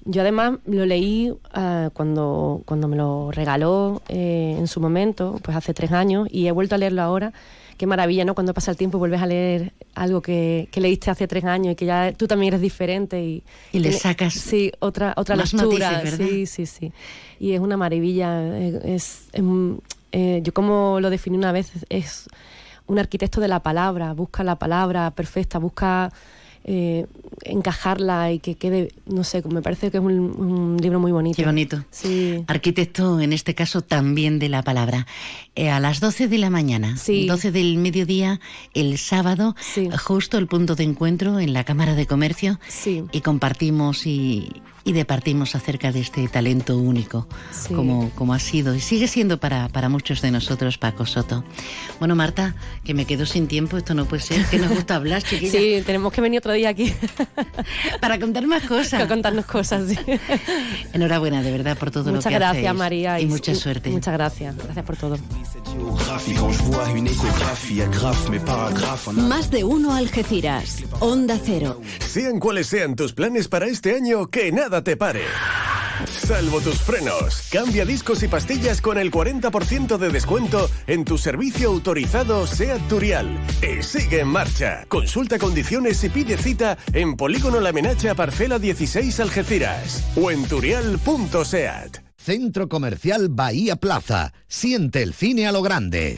Yo además lo leí ah, cuando, cuando me lo regaló eh, en su momento, pues hace tres años, y he vuelto a leerlo ahora. Qué maravilla, ¿no? Cuando pasa el tiempo y vuelves a leer algo que, que leíste hace tres años y que ya tú también eres diferente y, Y le sacas sí, otra, otra más lectura. matices, ¿verdad? Sí, sí, sí. Y es una maravilla. eh, Es, eh, yo como lo definí una vez, es un arquitecto de la palabra, busca la palabra perfecta, busca eh, encajarla y que quede, no sé, me parece que es un, un libro muy bonito. Qué bonito. Sí. Arquitecto, en este caso, también de la palabra. Eh, a las 12 de la mañana, Sí. 12 del mediodía, el sábado, justo el punto de encuentro en la Cámara de Comercio, Sí. y compartimos y, y departimos acerca de este talento único, Sí. como, como ha sido y sigue siendo para, para muchos de nosotros Paco Soto. Bueno, Marta, que me quedo sin tiempo, esto no puede ser, que nos gusta hablar, chiquilla. Sí, tenemos que venir otro día aquí. Para contar más cosas. Para contarnos cosas, sí. Enhorabuena, de verdad, por todo lo Muchas que gracias, hacéis. María. Y mucha suerte. Muchas gracias. Gracias por todo. Más de uno Algeciras. Onda Cero. Sean cuales sean tus planes para este año, que nada te pare. Salvo tus frenos. Cambia discos y pastillas con el 40% de descuento en tu servicio autorizado SEAT Turial. Y sigue en marcha. Consulta condiciones y pide cita en Polígono La Menacha Parcela 16 Algeciras o en turial.seat. Centro Comercial Bahía Plaza. Siente el cine a lo grande.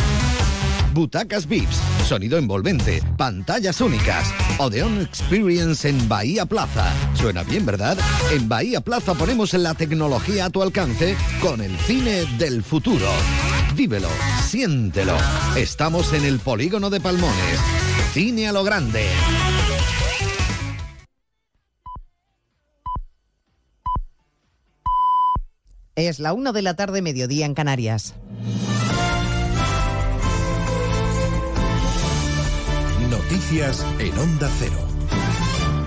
Butacas VIPs, sonido envolvente, pantallas únicas. Odeon Experience en Bahía Plaza. Suena bien, ¿verdad? En Bahía Plaza ponemos la tecnología a tu alcance con el cine del futuro. Vívelo, siéntelo. Estamos en el polígono de Palmones. Cine a lo grande. Es la una de la tarde, mediodía en Canarias. Noticias en Onda Cero.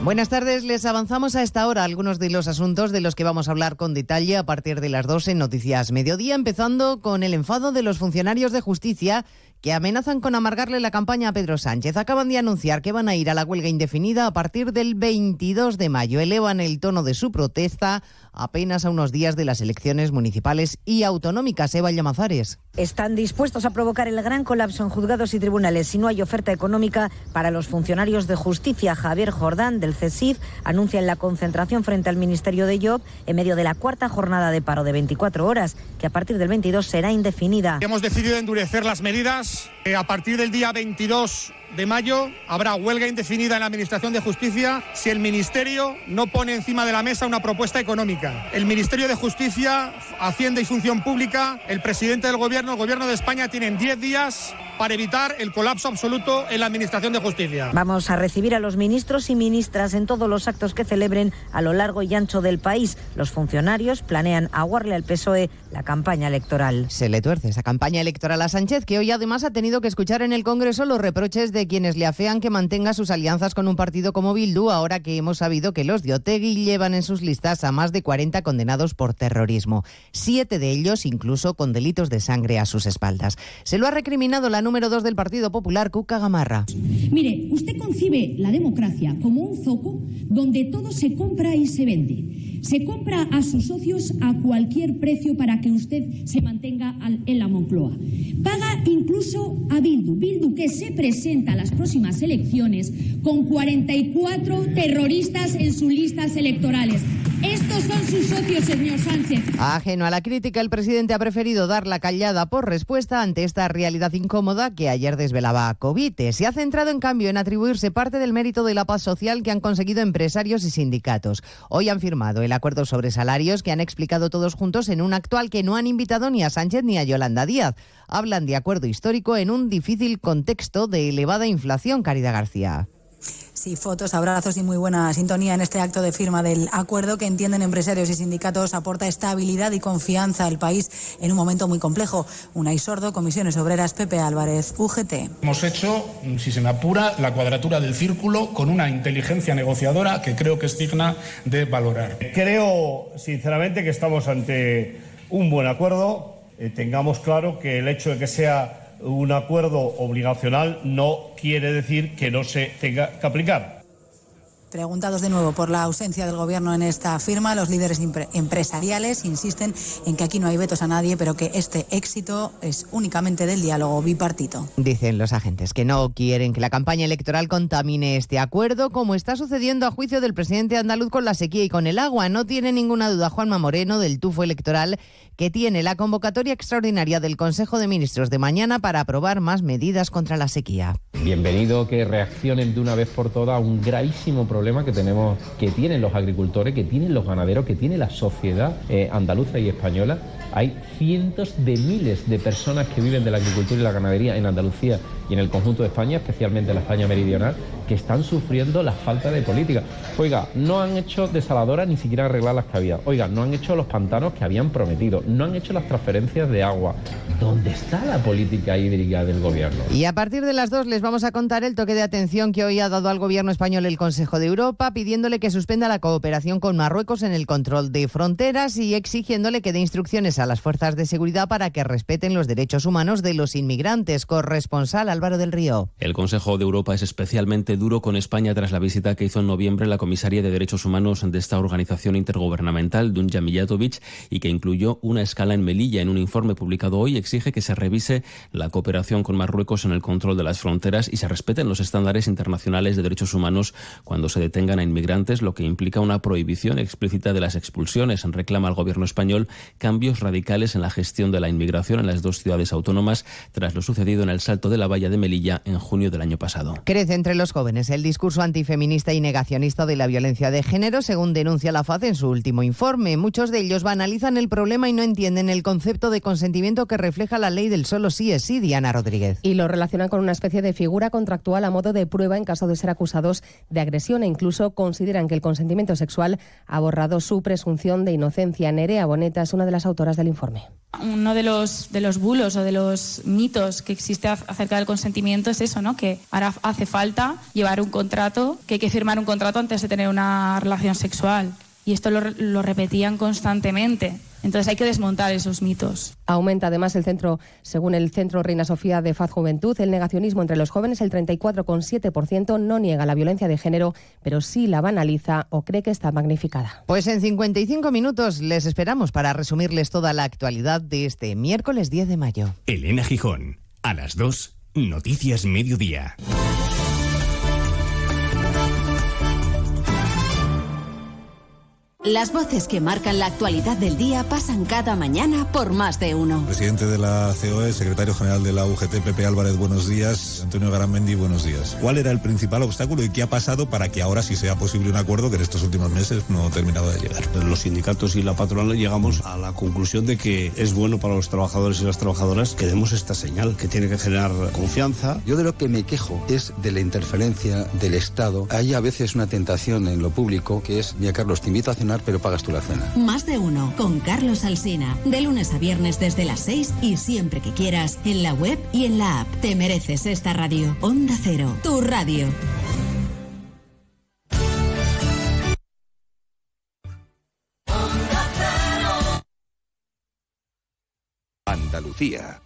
Buenas tardes, les avanzamos a esta hora algunos de los asuntos de los que vamos a hablar con detalle a partir de las 2 en Noticias Mediodía, empezando con el enfado de los funcionarios de justicia que amenazan con amargarle la campaña a Pedro Sánchez. Acaban de anunciar que van a ir a la huelga indefinida a partir del 22 de mayo. Elevan el tono de su protesta apenas a unos días de las elecciones municipales y autonómicas. Eva Llamazares. Están dispuestos a provocar el gran colapso en juzgados y tribunales si no hay oferta económica para los funcionarios de justicia. Javier Jordán, del CESIF, anuncia en la concentración frente al Ministerio de Job en medio de la cuarta jornada de paro de 24 horas, que a partir del 22 será indefinida. Hemos decidido endurecer las medidas. Eh, a partir del día 22 de mayo habrá huelga indefinida en la Administración de Justicia si el Ministerio no pone encima de la mesa una propuesta económica. El Ministerio de Justicia, Hacienda y Función Pública, el presidente del Gobierno, el Gobierno de España tienen 10 días para evitar el colapso absoluto en la Administración de Justicia. Vamos a recibir a los ministros y ministras en todos los actos que celebren a lo largo y ancho del país. Los funcionarios planean aguarle al PSOE la campaña electoral. Se le tuerce esa campaña electoral a Sánchez, que hoy además ha tenido que escuchar en el Congreso los reproches de quienes le afean que mantenga sus alianzas con un partido como Bildu, ahora que hemos sabido que los de Otegui llevan en sus listas a más de 40 condenados por terrorismo. Siete de ellos incluso con delitos de sangre a sus espaldas. Se lo ha recriminado la número dos del Partido Popular, Cuca Gamarra. Mire, usted concibe la democracia como un zoco donde todo se compra y se vende. Se compra a sus socios a cualquier precio para que usted se mantenga en la Moncloa. Paga incluso a Bildu. Bildu que se presenta a las próximas elecciones con 44 terroristas en sus listas electorales. Estos son sus socios, señor Sánchez. Ajeno a la crítica, el presidente ha preferido dar la callada por respuesta ante esta realidad incómoda que ayer desvelaba Covite. Se ha centrado, en cambio, en atribuirse parte del mérito de la paz social que han conseguido empresarios y sindicatos. Hoy han firmado el acuerdo sobre salarios que han explicado todos juntos en un actual que no han invitado ni a Sánchez ni a Yolanda Díaz. Hablan de acuerdo histórico en un difícil contexto de elevada inflación, Caridad García. Sí, fotos, abrazos y muy buena sintonía en este acto de firma del acuerdo que entienden empresarios y sindicatos aporta estabilidad y confianza al país en un momento muy complejo. Unai Sordo, Comisiones Obreras, Pepe Álvarez, UGT. Hemos hecho, si se me apura, la cuadratura del círculo con una inteligencia negociadora que creo que es digna de valorar. Creo, sinceramente, que estamos ante un buen acuerdo. Eh, tengamos claro que el hecho de que sea un acuerdo obligacional no quiere decir que no se tenga que aplicar. Preguntados de nuevo por la ausencia del Gobierno en esta firma, los líderes empresariales insisten en que aquí no hay vetos a nadie, pero que este éxito es únicamente del diálogo bipartito. Dicen los agentes que no quieren que la campaña electoral contamine este acuerdo, como está sucediendo a juicio del presidente andaluz con la sequía y con el agua. No tiene ninguna duda Juanma Moreno del tufo electoral que tiene la convocatoria extraordinaria del Consejo de Ministros de mañana para aprobar más medidas contra la sequía. Bienvenido que reaccionen de una vez por todas a un gravísimo problema que tenemos, que tienen los agricultores, que tienen los ganaderos, que tiene la sociedad eh, andaluza y española. Hay cientos de miles de personas que viven de la agricultura y la ganadería en Andalucía y en el conjunto de España, especialmente en la España meridional, que están sufriendo la falta de política. Oiga, no han hecho desaladoras ni siquiera arreglar las que había. Oiga, no han hecho los pantanos que habían prometido. No han hecho las transferencias de agua. ¿Dónde está la política hídrica del gobierno? Y a partir de las dos les vamos a contar el toque de atención que hoy ha dado al gobierno español el Consejo de Europa, pidiéndole que suspenda la cooperación con Marruecos en el control de fronteras y exigiéndole que dé instrucciones a las fuerzas de seguridad para que respeten los derechos humanos de los inmigrantes. Corresponsal Álvaro del Río. El Consejo de Europa es especialmente duro con España tras la visita que hizo en noviembre la comisaria de Derechos Humanos de esta organización intergubernamental, Dunja Mijatovic, y que incluyó una escala en Melilla. En un informe publicado hoy exige que se revise la cooperación con Marruecos en el control de las fronteras y se respeten los estándares internacionales de derechos humanos cuando se detengan a inmigrantes, lo que implica una prohibición explícita de las expulsiones. Reclama al gobierno español cambios radicales en la gestión de la inmigración en las dos ciudades autónomas tras lo sucedido en el Salto de la Valla de Melilla en junio del año pasado. Crece entre los jóvenes el discurso antifeminista y negacionista de la violencia de género, según denuncia la FAD en su último informe. Muchos de ellos banalizan el problema y no entienden el concepto de consentimiento que refleja la ley del solo sí es sí, Diana Rodríguez. Y lo relacionan con una especie de figura contractual a modo de prueba en caso de ser acusados de agresión e incluso consideran que el consentimiento sexual ha borrado su presunción de inocencia. Nerea Boneta es una de las autoras del informe. Uno de los, de los bulos o de los mitos que existe acerca del consentimiento es eso, ¿no? Que ahora hace falta llevar un contrato, que hay que firmar un contrato antes de tener una relación sexual. Y esto lo, lo repetían constantemente. Entonces hay que desmontar esos mitos. Aumenta además el centro, según el Centro Reina Sofía de Faz Juventud, el negacionismo entre los jóvenes, el 34,7% no niega la violencia de género, pero sí la banaliza o cree que está magnificada. Pues en 55 minutos les esperamos para resumirles toda la actualidad de este miércoles 10 de mayo. Elena Gijón, a las 2, Noticias Mediodía. Las voces que marcan la actualidad del día pasan cada mañana por más de uno. Presidente de la COE, secretario general de la UGT, Pepe Álvarez, buenos días. Antonio Garamendi, buenos días. ¿Cuál era el principal obstáculo y qué ha pasado para que ahora sí sea posible un acuerdo que en estos últimos meses no ha terminado de llegar? Los sindicatos y la patronal llegamos a la conclusión de que es bueno para los trabajadores y las trabajadoras que demos esta señal, que tiene que generar confianza. Yo de lo que me quejo es de la interferencia del Estado. Hay a veces una tentación en lo público que es, mira Carlos, te invito a cenar pero pagas tú la cena. Más de uno con Carlos Alsina. De lunes a viernes desde las 6 y siempre que quieras en la web y en la app. Te mereces esta radio. Onda Cero, tu radio. Andalucía.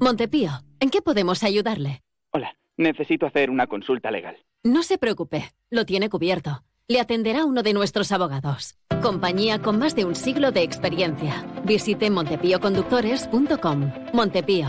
Montepío, ¿en qué podemos ayudarle? Hola, necesito hacer una consulta legal. No se preocupe, lo tiene cubierto. Le atenderá uno de nuestros abogados. Compañía con más de un siglo de experiencia. Visite montepíoconductores.com. Montepío,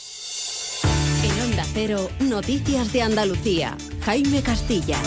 Cero, Noticias de Andalucía. Jaime Castilla.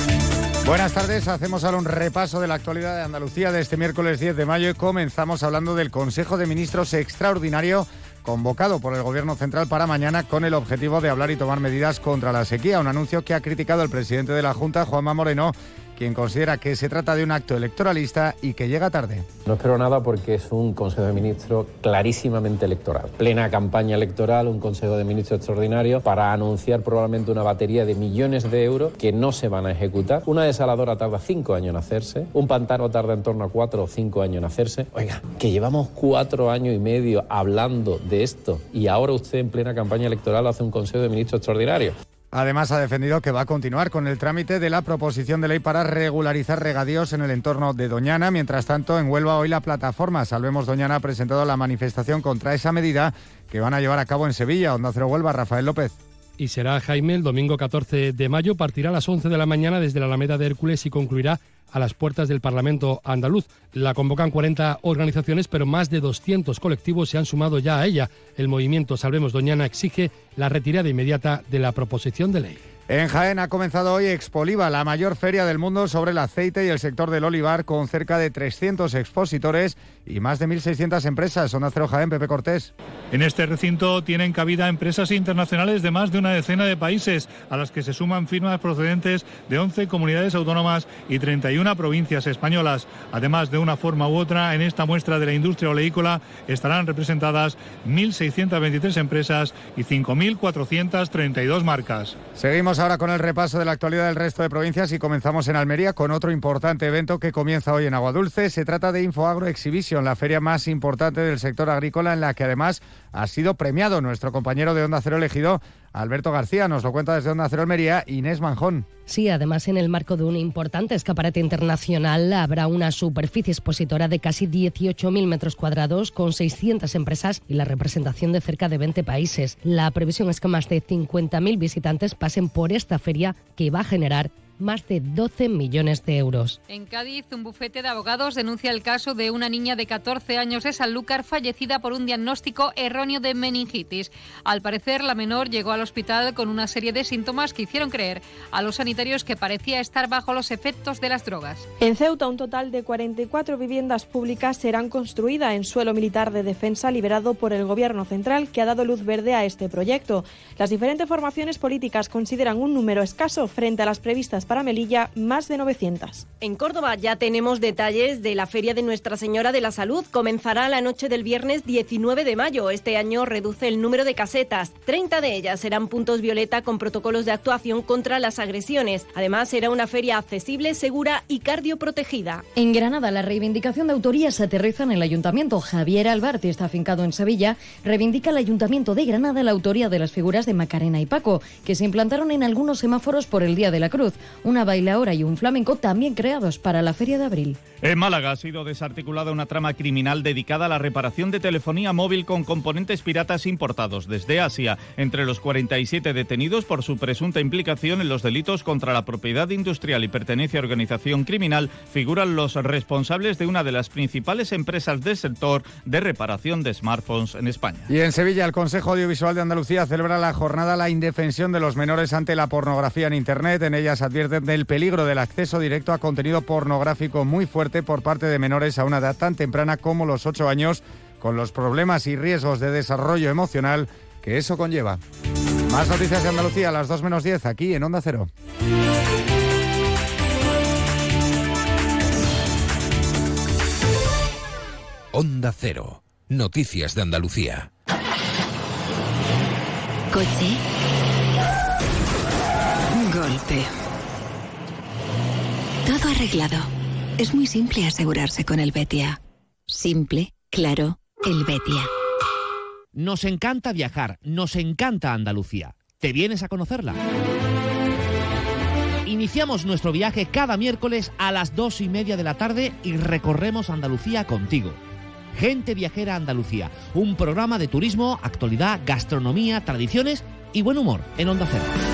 Buenas tardes, hacemos ahora un repaso de la actualidad de Andalucía de este miércoles 10 de mayo y comenzamos hablando del Consejo de Ministros extraordinario convocado por el Gobierno Central para mañana con el objetivo de hablar y tomar medidas contra la sequía, un anuncio que ha criticado el presidente de la Junta, Juanma Moreno, quien considera que se trata de un acto electoralista y que llega tarde. No espero nada porque es un Consejo de Ministros clarísimamente electoral. Plena campaña electoral, un Consejo de Ministros extraordinario para anunciar probablemente una batería de millones de euros que no se van a ejecutar. Una desaladora tarda cinco años en hacerse, un pantano tarda en torno a cuatro o cinco años en hacerse. Oiga, que llevamos cuatro años y medio hablando de esto y ahora usted en plena campaña electoral hace un Consejo de Ministros extraordinario. Además, ha defendido que va a continuar con el trámite de la proposición de ley para regularizar regadíos en el entorno de Doñana. Mientras tanto, en Huelva hoy la plataforma Salvemos Doñana ha presentado la manifestación contra esa medida que van a llevar a cabo en Sevilla. Onda Cero Huelva, Rafael López. Y será Jaime el domingo 14 de mayo. Partirá a las 11 de la mañana desde la Alameda de Hércules y concluirá a las puertas del Parlamento andaluz. La convocan 40 organizaciones, pero más de 200 colectivos se han sumado ya a ella. El movimiento Salvemos Doñana exige la retirada inmediata de la proposición de ley. En Jaén ha comenzado hoy Expoliva, la mayor feria del mundo sobre el aceite y el sector del olivar, con cerca de 300 expositores y más de 1.600 empresas. Son Cero Jaén, Pepe Cortés. En este recinto tienen cabida empresas internacionales de más de una decena de países, a las que se suman firmas procedentes de 11 comunidades autónomas y 31 provincias españolas. Además, de una forma u otra, en esta muestra de la industria oleícola estarán representadas 1.623 empresas y 5.432 marcas. Seguimos ahora con el repaso de la actualidad del resto de provincias y comenzamos en Almería con otro importante evento que comienza hoy en Aguadulce. Se trata de InfoAgro Exhibition, la feria más importante del sector agrícola en la que además ha sido premiado nuestro compañero de Onda Cero elegido, Alberto García. Nos lo cuenta desde Onda Cero Almería, Inés Manjón. Sí, además en el marco de un importante escaparate internacional habrá una superficie expositora de casi 18.000 metros cuadrados con 600 empresas y la representación de cerca de 20 países. La previsión es que más de 50.000 visitantes pasen por esta feria que va a generar más de 12 millones de euros. En Cádiz, un bufete de abogados denuncia el caso de una niña de 14 años de Sanlúcar fallecida por un diagnóstico erróneo de meningitis. Al parecer, la menor llegó al hospital con una serie de síntomas que hicieron creer a los sanitarios que parecía estar bajo los efectos de las drogas. En Ceuta, un total de 44 viviendas públicas serán construidas en suelo militar de defensa liberado por el Gobierno central, que ha dado luz verde a este proyecto. Las diferentes formaciones políticas consideran un número escaso frente a las previstas para Melilla, más de 900. En Córdoba ya tenemos detalles de la Feria de Nuestra Señora de la Salud. Comenzará la noche del viernes 19 de mayo. Este año reduce el número de casetas. 30 de ellas serán puntos violeta con protocolos de actuación contra las agresiones. Además, será una feria accesible, segura y cardioprotegida. En Granada, la reivindicación de autoría se aterriza en el Ayuntamiento. Javier Alberti está afincado en Sevilla. Reivindica el Ayuntamiento de Granada la autoría de las figuras de Macarena y Paco, que se implantaron en algunos semáforos por el Día de la Cruz. Una bailaora y un flamenco también creados para la Feria de Abril. En Málaga ha sido desarticulada una trama criminal dedicada a la reparación de telefonía móvil con componentes piratas importados desde Asia. Entre los 47 detenidos por su presunta implicación en los delitos contra la propiedad industrial y pertenencia a organización criminal figuran los responsables de una de las principales empresas del sector de reparación de smartphones en España. Y en Sevilla, el Consejo Audiovisual de Andalucía celebra la jornada La Indefensión de los Menores ante la pornografía en Internet. En ellas advierten del peligro del acceso directo a contenido pornográfico muy fuerte por parte de menores a una edad tan temprana como los 8 años, con los problemas y riesgos de desarrollo emocional que eso conlleva. Más noticias de Andalucía a las 2 menos 10 aquí en Onda Cero. Onda Cero. Noticias de Andalucía. Coche. Golpe. Todo arreglado. Es muy simple asegurarse con el Betia. Simple, claro, el Betia. Nos encanta viajar, nos encanta Andalucía. ¿Te vienes a conocerla? Iniciamos nuestro viaje cada miércoles a las dos y media de la tarde y recorremos Andalucía contigo. Gente Viajera Andalucía, un programa de turismo, actualidad, gastronomía, tradiciones y buen humor en Onda Cero.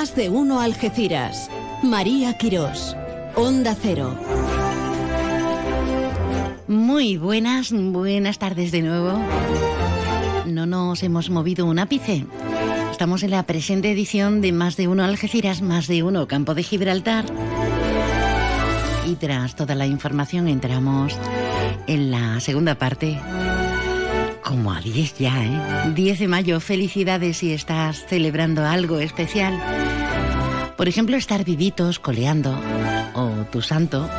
Más de uno Algeciras. María Quirós. Onda Cero. Muy buenas, buenas tardes de nuevo. No nos hemos movido un ápice. Estamos en la presente edición de Más de uno Algeciras, Más de uno Campo de Gibraltar. Y tras toda la información entramos en la segunda parte. Como a 10 ya, ¿eh? 10 de mayo, felicidades si estás celebrando algo especial. Por ejemplo, estar vivitos, coleando, o tu santo,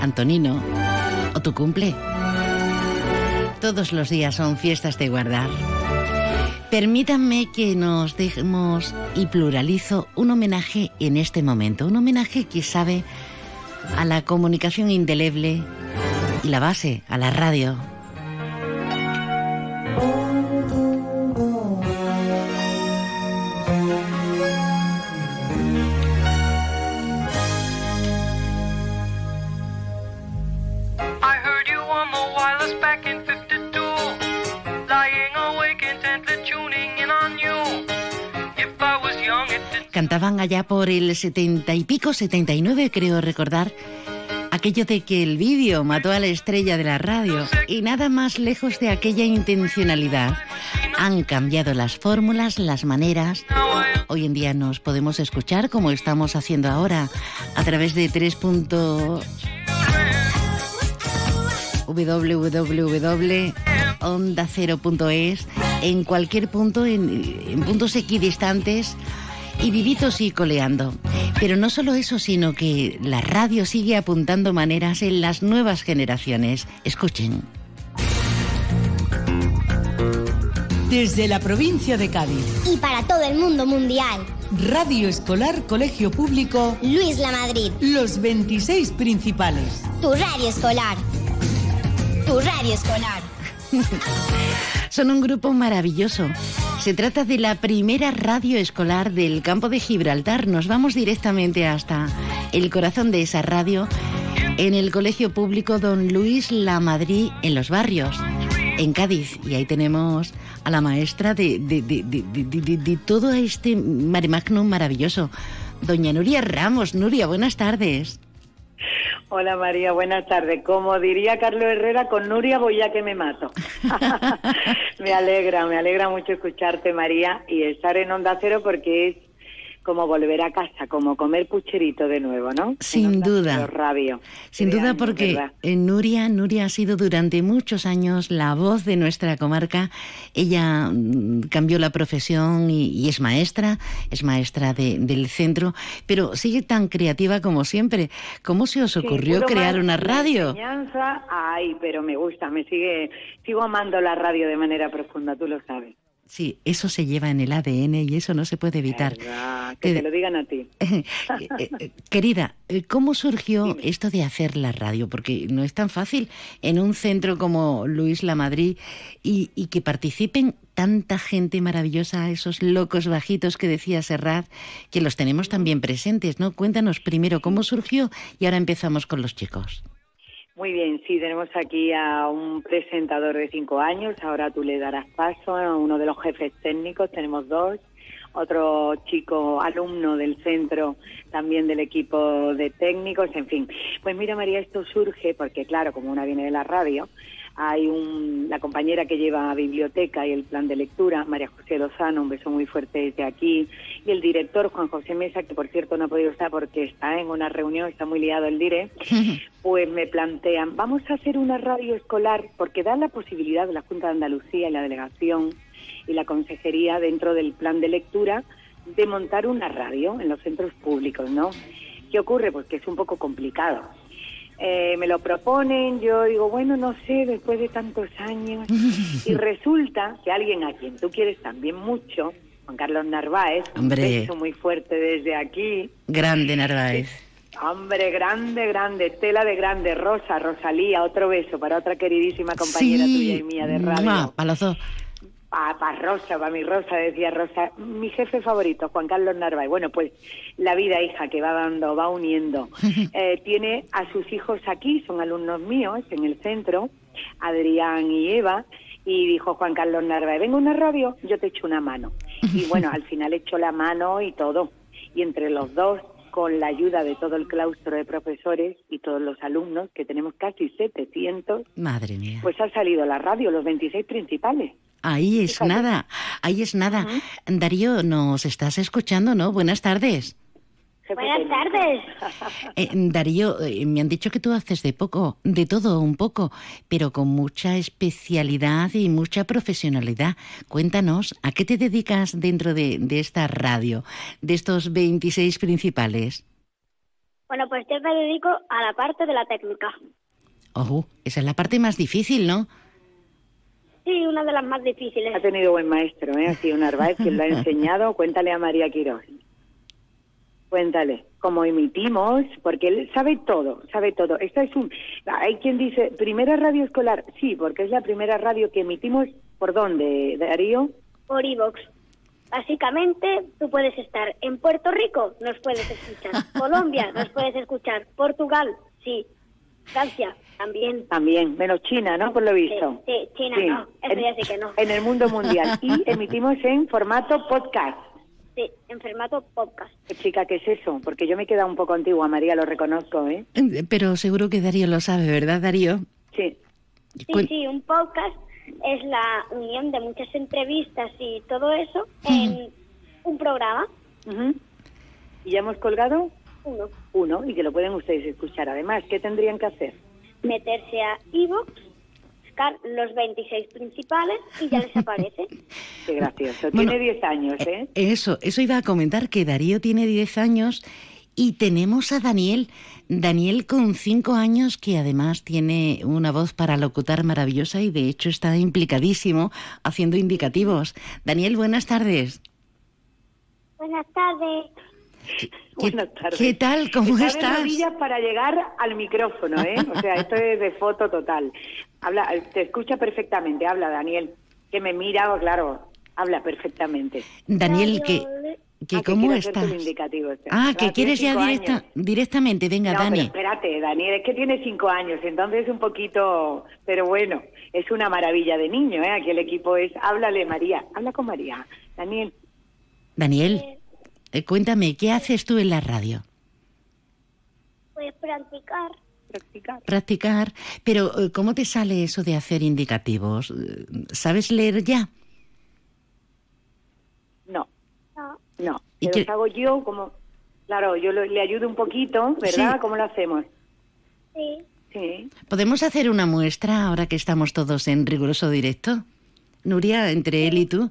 Antonino, o tu cumple. Todos los días son fiestas de guardar. Permítanme que nos dejemos, y pluralizo, un homenaje en este momento. Un homenaje que sabe a la comunicación indeleble y la base, a la radio. Cantaban allá por el setenta y pico, 79 creo recordar, aquello de que el vídeo mató a la estrella de la radio y nada más lejos de aquella intencionalidad. Han cambiado las fórmulas, las maneras. Hoy en día nos podemos escuchar como estamos haciendo ahora a través de 3. www.ondacero.es en cualquier punto, en, en puntos equidistantes y vivitos y coleando. Pero no solo eso, sino que la radio sigue apuntando maneras en las nuevas generaciones. Escuchen. desde la provincia de Cádiz. Y para todo el mundo mundial. Radio Escolar Colegio Público Luis La Madrid. Los 26 principales. Tu radio escolar. Tu radio escolar. Son un grupo maravilloso. Se trata de la primera radio escolar del campo de Gibraltar. Nos vamos directamente hasta el corazón de esa radio en el Colegio Público Don Luis La Madrid en los barrios, en Cádiz. Y ahí tenemos a la maestra de, de, de, de, todo este mare magnum maravilloso, doña Nuria Ramos. Nuria, buenas tardes. Hola María, buenas tardes. Como diría Carlos Herrera, con Nuria voy ya que me mato. me alegra, me alegra mucho escucharte María y estar en Onda Cero porque es como volver a casa, como comer pucherito de nuevo, ¿no? Sin duda. Rabio. Sin duda porque eh, Nuria, Nuria ha sido durante muchos años la voz de nuestra comarca. Ella mm, cambió la profesión y, y es maestra, es maestra de- del centro, pero sigue tan creativa como siempre. ¿Cómo se os ocurrió crear una radio? enseñanza, ay, pero me gusta, me sigue, sigo amando la radio de manera profunda, tú lo sabes. Sí, eso se lleva en el ADN y eso no se puede evitar. ¿verdad? Que Te- te lo digan a ti. Eh, eh, Querida, eh, ¿cómo surgió esto de hacer la radio? Porque no es tan fácil en un centro como Luis La Madrid y, y que participen tanta gente maravillosa, esos locos bajitos que decía Serrat, que los tenemos también presentes, ¿no? Cuéntanos primero cómo surgió y ahora empezamos con los chicos. Muy bien, sí, tenemos aquí a un presentador de cinco años, ahora tú le darás paso a uno de los jefes técnicos, tenemos dos, otro chico alumno del centro, también del equipo de técnicos, en fin. Pues mira María, esto surge porque claro, como una viene de la radio, hay un, la compañera que lleva biblioteca y el plan de lectura, María José Lozano, un beso muy fuerte desde aquí, y el director Juan José Mesa, que por cierto no ha podido estar porque está en una reunión, está muy liado el dire, pues me plantean, vamos a hacer una radio escolar, porque da la posibilidad de la Junta de Andalucía y la delegación y la consejería dentro del plan de lectura de montar una radio en los centros públicos, ¿no? ¿Qué ocurre? Pues que es un poco complicado. Eh, me lo proponen, yo digo, bueno, no sé, después de tantos años. Y resulta que alguien a quien tú quieres también mucho, Juan Carlos Narváez, Hombre. un beso muy fuerte desde aquí, Grande Narváez. Hombre, grande, grande, tela de grande, Rosa, Rosalía, otro beso para otra queridísima compañera tuya y mía de radio. Mua, pa' los dos. Para Rosa, para mi Rosa, decía Rosa, mi jefe favorito, Juan Carlos Narváez. Bueno, pues la vida, hija, que va dando, va uniendo. Eh, tiene a sus hijos aquí, son alumnos míos en el centro, Adrián y Eva, y dijo Juan Carlos Narváez, venga una radio, yo te echo una mano. Y bueno, al final echó la mano y todo. Y entre los dos, con la ayuda de todo el claustro de profesores y todos los alumnos, que tenemos casi 700, Madre mía. pues ha salido la radio, los 26 principales. Ahí es nada, ahí es nada. Darío, nos estás escuchando, ¿no? Buenas tardes. Buenas tardes. Eh, Darío, eh, me han dicho que tú haces de poco, de todo un poco, pero con mucha especialidad y mucha profesionalidad. Cuéntanos, ¿a qué te dedicas dentro de, de esta radio, de estos 26 principales? Bueno, pues yo me dedico a la parte de la técnica. Oh, esa es la parte más difícil, ¿no? Sí, una de las más difíciles. Ha tenido buen maestro, ¿eh? Ha sido Narváez quien lo ha enseñado. Cuéntale a María Quirós. Cuéntale cómo emitimos, porque él sabe todo, sabe todo. Esta es un. Hay quien dice, primera radio escolar. Sí, porque es la primera radio que emitimos. ¿Por dónde, Darío? Por iVox. Básicamente, tú puedes estar en Puerto Rico, nos puedes escuchar. Colombia, nos puedes escuchar. Portugal, sí. Francia, también. También, menos China, ¿no? Por lo visto. Sí, China Sí. no, eso En- ya sí que no. En el mundo mundial. Y emitimos en formato podcast. Sí, en formato podcast. Chica, ¿qué es eso? Porque yo me he quedado un poco antigua, María, lo reconozco, ¿eh? Pero seguro que Darío lo sabe, ¿verdad, Darío? Sí. Sí, sí, un podcast es la unión de muchas entrevistas y todo eso en un programa. ¿Y ya hemos colgado? Uno. Uno, y que lo pueden ustedes escuchar. Además, ¿qué tendrían que hacer? Meterse a iVoox, buscar los 26 principales y ya les aparece. Qué gracioso. Bueno, Tiene 10 años, ¿eh? Eso, eso iba a comentar que Darío tiene 10 años Y tenemos a Daniel, Daniel con cinco años que además tiene una voz para locutar maravillosa y de hecho está implicadísimo haciendo indicativos. Daniel, buenas tardes. Buenas tardes. Buenas tardes. ¿Qué tal? ¿Cómo Está de estás? rodillas para llegar al micrófono, ¿eh? O sea, esto es de foto total. Habla, te escucha perfectamente. Habla, Daniel. Que me mira, claro, habla perfectamente. Daniel, que, que Ah, ¿cómo quiero hacerte estás? indicativo, este. Ah, que quieres ya directa- directamente. Venga, No, pero Dani. espérate, Daniel, es que tiene cinco años, entonces un poquito, pero bueno, es una maravilla de niño, ¿eh? Aquí el equipo es, háblale María, habla con María. Daniel, Daniel, eh, cuéntame, ¿qué haces tú en la radio? Pues practicar. Practicar. Practicar. Pero, eh, ¿cómo te sale eso de hacer indicativos? ¿Sabes leer ya? no, No. no, ¿Y los hago yo como, claro, yo lo- le ayudo un poquito, ¿verdad? Sí. ¿Cómo lo hacemos? Sí. Sí. ¿Podemos hacer una muestra ahora que estamos todos en riguroso directo? Nuria, entre él y tú.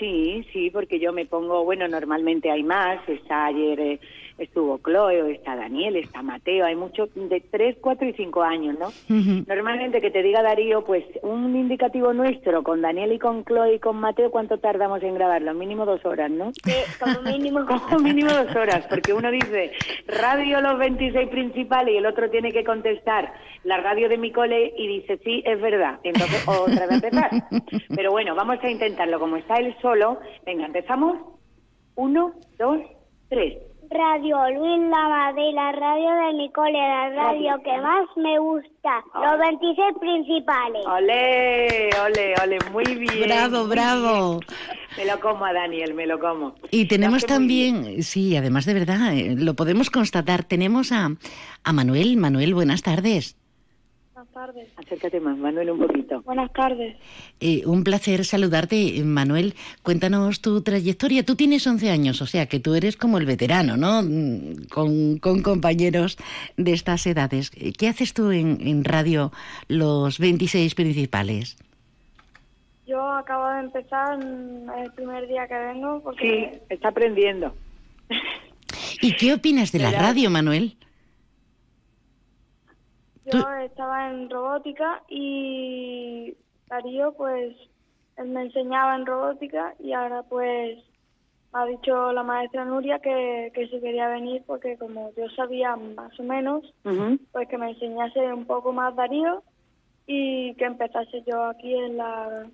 Sí, sí, porque yo me pongo, bueno, normalmente hay más, está ayer eh, estuvo Chloe, está Daniel, está Mateo, hay muchos de 3, 4 y 5 años, ¿no? Normalmente que te diga Darío, pues un indicativo nuestro con Daniel y con Chloe y con Mateo, ¿cuánto tardamos en grabarlo? Mínimo dos horas, ¿no? como mínimo. como mínimo dos horas, porque uno dice radio los 26 principales y el otro tiene que contestar la radio de mi cole y dice sí, es verdad. Entonces otra vez empezar. Pero bueno, vamos a intentarlo. Como está él solo, venga, empezamos. Uno, dos, tres. Radio Luis La Madrid, la radio de mi cole, la radio que más me gusta. Los 26 principales. Ole, ole, ole, muy bien. Bravo, bravo. Me lo como a Daniel, me lo como. Y tenemos también, sí, además de verdad, eh, lo podemos constatar, tenemos a, a Manuel. Manuel, buenas tardes. Buenas tardes. Acércate más, Manuel, un poquito. Buenas tardes. Eh, un placer saludarte, Manuel. Cuéntanos tu trayectoria. Tú tienes 11 años, o sea que tú eres como el veterano, ¿no? Mm, Con, con compañeros de estas edades. Eh, ¿Qué haces tú en, en radio los 26 principales? Yo acabo de empezar mm, el primer día que vengo porque Sí, está aprendiendo. ¿Y qué opinas de la radio, Manuel? Yo estaba en robótica y Darío pues él me enseñaba en robótica y ahora pues ha dicho la maestra Nuria que, que si quería venir porque como yo sabía más o menos pues que me enseñase un poco más Darío y que empezase yo aquí en la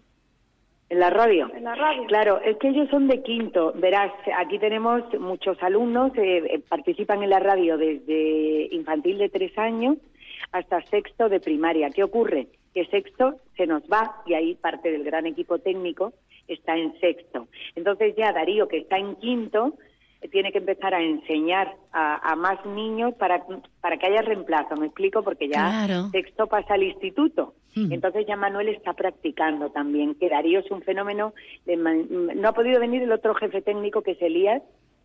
En la radio. en la radio. Claro, es que ellos son de quinto. Verás, aquí tenemos muchos alumnos, eh, eh, participan en la radio desde infantil de tres años hasta sexto de primaria. ¿Qué ocurre? Que sexto se nos va y ahí parte del gran equipo técnico está en sexto. Entonces ya Darío, que está en quinto, eh, tiene que empezar a enseñar a, a más niños para, para que haya reemplazo. ¿Me explico? Porque ya Claro. sexto pasa al instituto. Hmm. Entonces ya Manuel está practicando también, que Darío es un fenómeno. de no ha podido venir el otro jefe técnico que es Elías.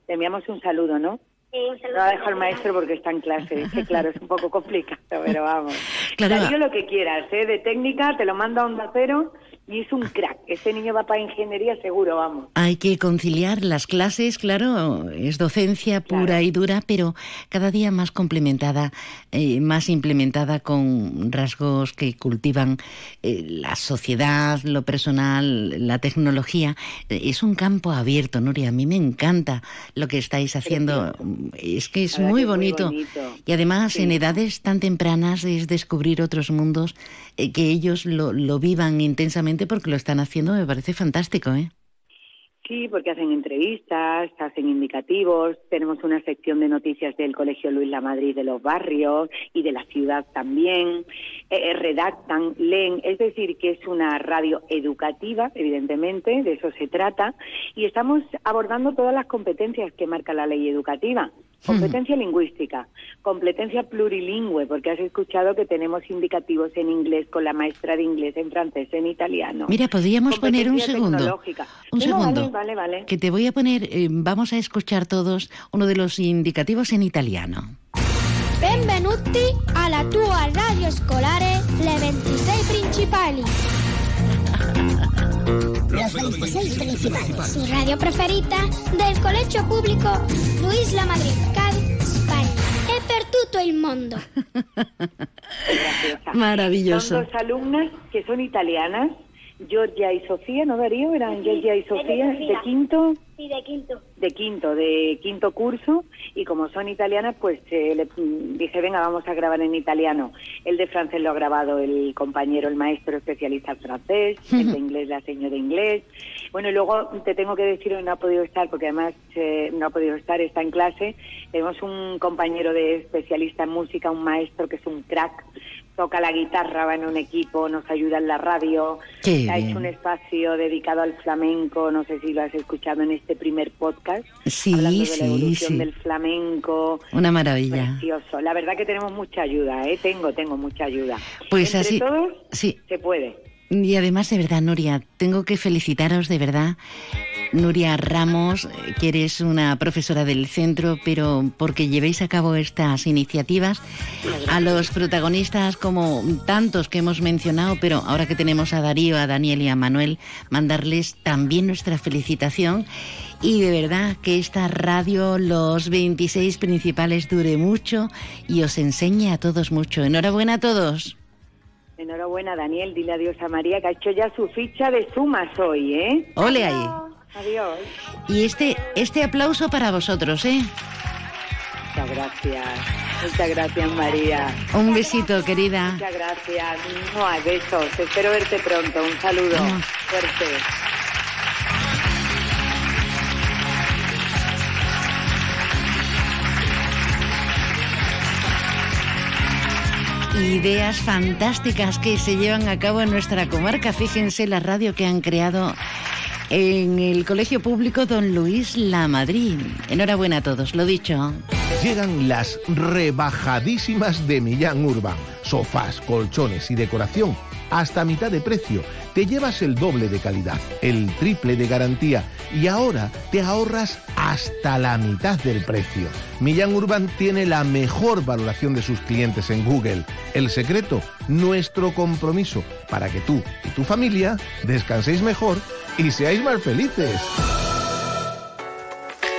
Le enviamos un saludo, ¿no? No ha dejado el maestro porque está en clase. Es que claro, es un poco complicado, pero vamos. Claro. Darío lo que quieras, ¿eh? De técnica, te lo manda a onda cero y es un crack. Este niño va para ingeniería seguro, vamos. Hay que conciliar las clases, claro, es docencia pura y dura, pero cada día más complementada, eh, más implementada con rasgos que cultivan eh, la sociedad, lo personal, la tecnología. Eh, Es un campo abierto, Nuria. A mí me encanta lo que estáis haciendo. Es que es muy que es muy bonito. bonito. Y además, Sí. en edades tan tempranas, es descubrir otros mundos, eh, que ellos lo, lo vivan intensamente porque lo están haciendo, me parece fantástico, ¿eh? Sí, porque hacen entrevistas, hacen indicativos, tenemos una sección de noticias del Colegio Luis La Madrid de los barrios y de la ciudad también, eh, eh, redactan, leen, es decir, que es una radio educativa, evidentemente, de eso se trata, y estamos abordando todas las competencias que marca la ley educativa. Competencia lingüística, competencia plurilingüe, porque has escuchado que tenemos indicativos en inglés con la maestra de inglés, en francés, en italiano. Mira, podríamos poner un segundo. Un segundo. Vale, vale, vale. Que te voy a poner, eh, vamos a escuchar todos uno de los indicativos en italiano. Benvenuti alla tua radio scolare Le 26 Principali. Los 26 principales. Tu radio preferita del Colegio Público Luis La Madrid, Cádiz. tutto il mondo. Maravilloso. Son dos alumnas que son italianas, Georgia y Sofía, ¿no Darío? Eran Georgia y Sofía, de quinto, Sí, de quinto. de quinto, de quinto curso, y como son italianas, pues eh, le dije, venga, vamos a grabar en italiano. El de francés lo ha grabado el compañero, el maestro especialista en francés, el de inglés, la señora de inglés. Bueno, y luego te tengo que decir, hoy no ha podido estar, porque además eh, no ha podido estar, está en clase. Tenemos un compañero de especialista en música, un maestro que es un crack, toca la guitarra, va en un equipo, nos ayuda en la radio, Qué ha bien. hecho un espacio dedicado al flamenco, no sé si lo has escuchado en este primer podcast, Sí, hablando de sí, la evolución sí. del flamenco. Una maravilla. Precioso. La verdad que tenemos mucha ayuda, ¿eh? Tengo, tengo mucha ayuda. Pues Entre así- todos sí. se puede. Y además, de verdad, Nuria, tengo que felicitaros de verdad. Nuria Ramos, que eres una profesora del centro, pero porque llevéis a cabo estas iniciativas, a los protagonistas como tantos que hemos mencionado, pero ahora que tenemos a Darío, a Daniel y a Manuel, mandarles también nuestra felicitación y de verdad que esta radio, los 26 principales, dure mucho y os enseñe a todos mucho. Enhorabuena a todos. Enhorabuena, Daniel. Dile adiós a María, que ha hecho ya su ficha de sumas hoy, ¿eh? Ole ahí. Adiós. Y este, este aplauso para vosotros, ¿eh? Muchas gracias. Muchas gracias, María. Un besito, querida. Muchas gracias. Mua, besos. Espero verte pronto. Un saludo. Fuerte. Ideas fantásticas que se llevan a cabo en nuestra comarca. Fíjense la radio que han creado en el Colegio Público Don Luis La Madrid. Enhorabuena a todos, lo dicho. Llegan las rebajadísimas de Millán Urban. Sofás, colchones y decoración hasta mitad de precio. Te llevas el doble de calidad, el triple de garantía y ahora te ahorras hasta la mitad del precio. Millán Urban tiene la mejor valoración de sus clientes en Google. El secreto, nuestro compromiso para que tú y tu familia descanséis mejor y seáis más felices.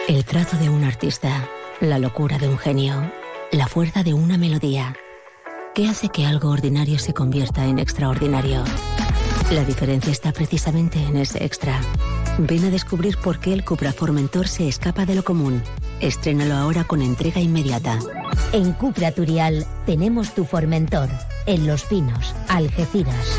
El trazo de un artista, la locura de un genio, la fuerza de una melodía. ¿Qué hace que algo ordinario se convierta en extraordinario? La diferencia está precisamente en ese extra. Ven a descubrir por qué el Cupra Formentor se escapa de lo común. Estrénalo ahora con entrega inmediata. En Cupra Turial tenemos tu Formentor, en Los Pinos, Algeciras.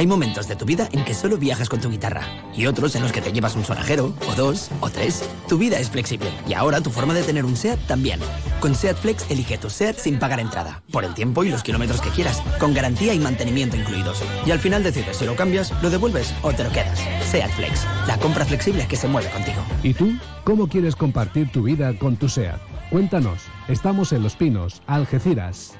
Hay momentos de tu vida en que solo viajas con tu guitarra y otros en los que te llevas un sonajero, o dos, o tres. Tu vida es flexible y ahora tu forma de tener un SEAT también. Con SEAT Flex elige tu SEAT sin pagar entrada, por el tiempo y los kilómetros que quieras, con garantía y mantenimiento incluidos. Y al final decides si lo cambias, lo devuelves o te lo quedas. SEAT Flex, la compra flexible que se mueve contigo. ¿Y tú? ¿Cómo quieres compartir tu vida con tu SEAT? Cuéntanos. Estamos en Los Pinos, Algeciras.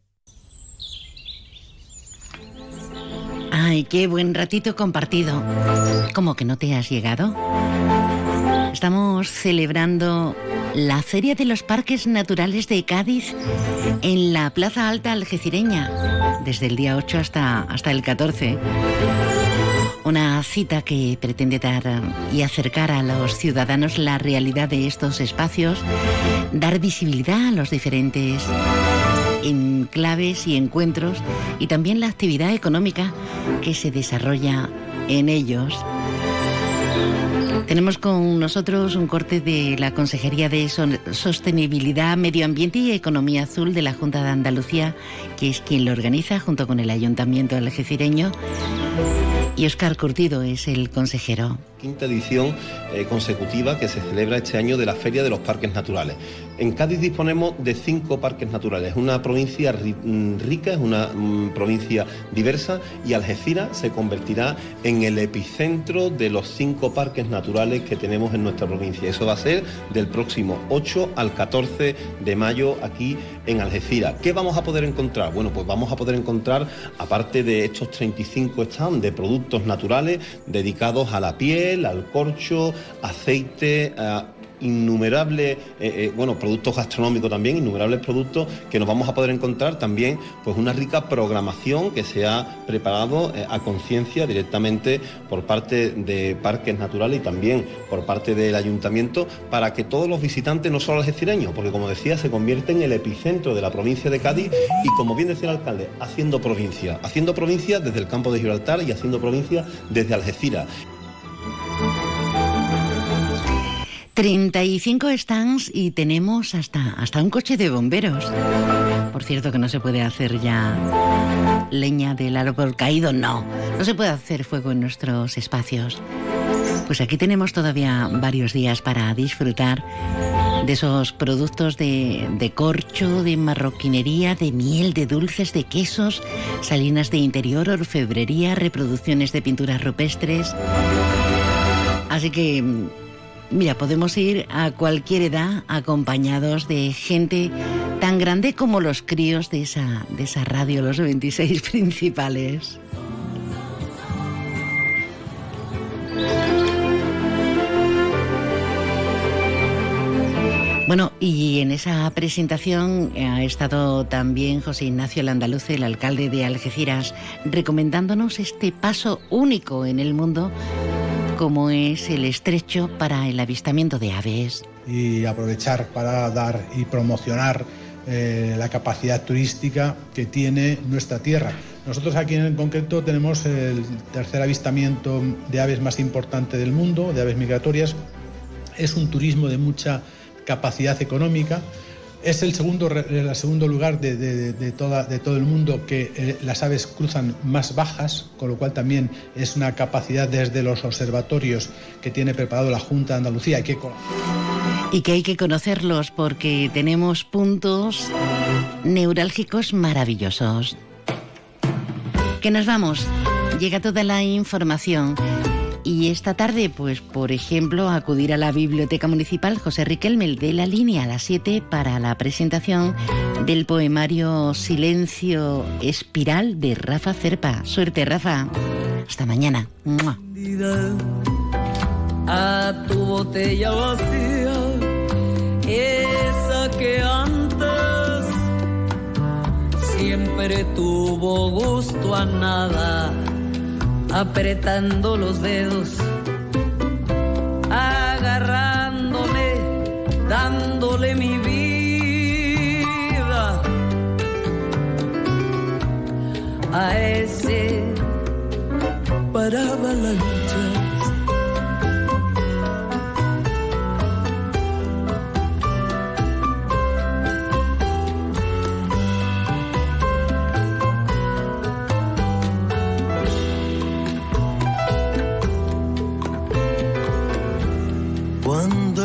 Ay, qué buen ratito compartido. ¿Cómo que no te has llegado? Estamos celebrando la Feria de los Parques Naturales de Cádiz en la Plaza Alta Algecireña, desde el día 8 hasta, hasta el 14. Una cita que pretende dar y acercar a los ciudadanos la realidad de estos espacios, dar visibilidad a los diferentes enclaves y encuentros y también la actividad económica que se desarrolla en ellos. Tenemos con nosotros un corte de la Consejería de Sostenibilidad, Medio Ambiente y Economía Azul de la Junta de Andalucía, que es quien lo organiza junto con el Ayuntamiento algecireño. Y Óscar Curtido es el consejero. quinta edición eh, consecutiva que se celebra este año de la Feria de los Parques Naturales. En Cádiz disponemos de cinco parques naturales, es una provincia mm, rica, es una mm, provincia diversa y Algeciras se convertirá en el epicentro de los cinco parques naturales que tenemos en nuestra provincia. Eso va a ser del próximo 8 al 14 de mayo aquí en Algeciras. ¿Qué vamos a poder encontrar? Bueno, pues vamos a poder encontrar, aparte de estos 35 stands de productos naturales dedicados a la piel, al corcho, aceite, a innumerables eh, eh, bueno productos gastronómicos también innumerables productos que nos vamos a poder encontrar también pues una rica programación que se ha preparado eh, a conciencia directamente por parte de parques naturales y también por parte del ayuntamiento para que todos los visitantes no solo algecireños porque como decía se convierte en el epicentro de la provincia de Cádiz y como bien decía el alcalde haciendo provincia haciendo provincia desde el campo de Gibraltar y haciendo provincia desde Algeciras 35 stands y tenemos hasta, hasta un coche de bomberos. Por cierto que no se puede hacer ya leña del árbol caído, no. No se puede hacer fuego en nuestros espacios. Pues aquí tenemos todavía varios días para disfrutar de esos productos de, de corcho, de marroquinería, de miel, de dulces, de quesos, salinas de interior, orfebrería, reproducciones de pinturas rupestres. Así que, mira, podemos ir a cualquier edad acompañados de gente tan grande como los críos de esa, de esa radio, los 26 principales. Bueno, y en esa presentación ha estado también José Ignacio Landaluce, el alcalde de Algeciras, recomendándonos este paso único en el mundo como es el estrecho para el avistamiento de aves. y aprovechar para dar y promocionar eh, la capacidad turística que tiene nuestra tierra. Nosotros aquí en concreto tenemos el tercer avistamiento de aves más importante del mundo, de aves migratorias. Es un turismo de mucha capacidad económica. Es el segundo, lugar de, todo el mundo que eh, las aves cruzan más bajas, con lo cual también es una capacidad desde los observatorios que tiene preparado la Junta de Andalucía. Hay que Y que hay que conocerlos porque tenemos puntos neurálgicos maravillosos. Que nos vamos. Llega toda la información. Y esta tarde, pues, por ejemplo, acudir a la Biblioteca Municipal José Riquelme de la línea a las 7 para la presentación del poemario Silencio Espiral de Rafa Cerpa. Suerte, Rafa. Hasta mañana. A tu botella vacía, esa que antes siempre tuvo gusto a nada, apretando los dedos, agarrándole, dándole mi vida a ese para avalanchas. cuando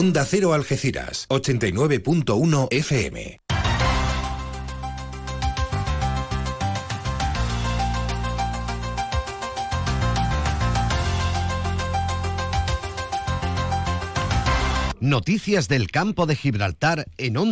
Onda Cero Algeciras, 89.1 FM. Noticias del campo de Gibraltar en Onda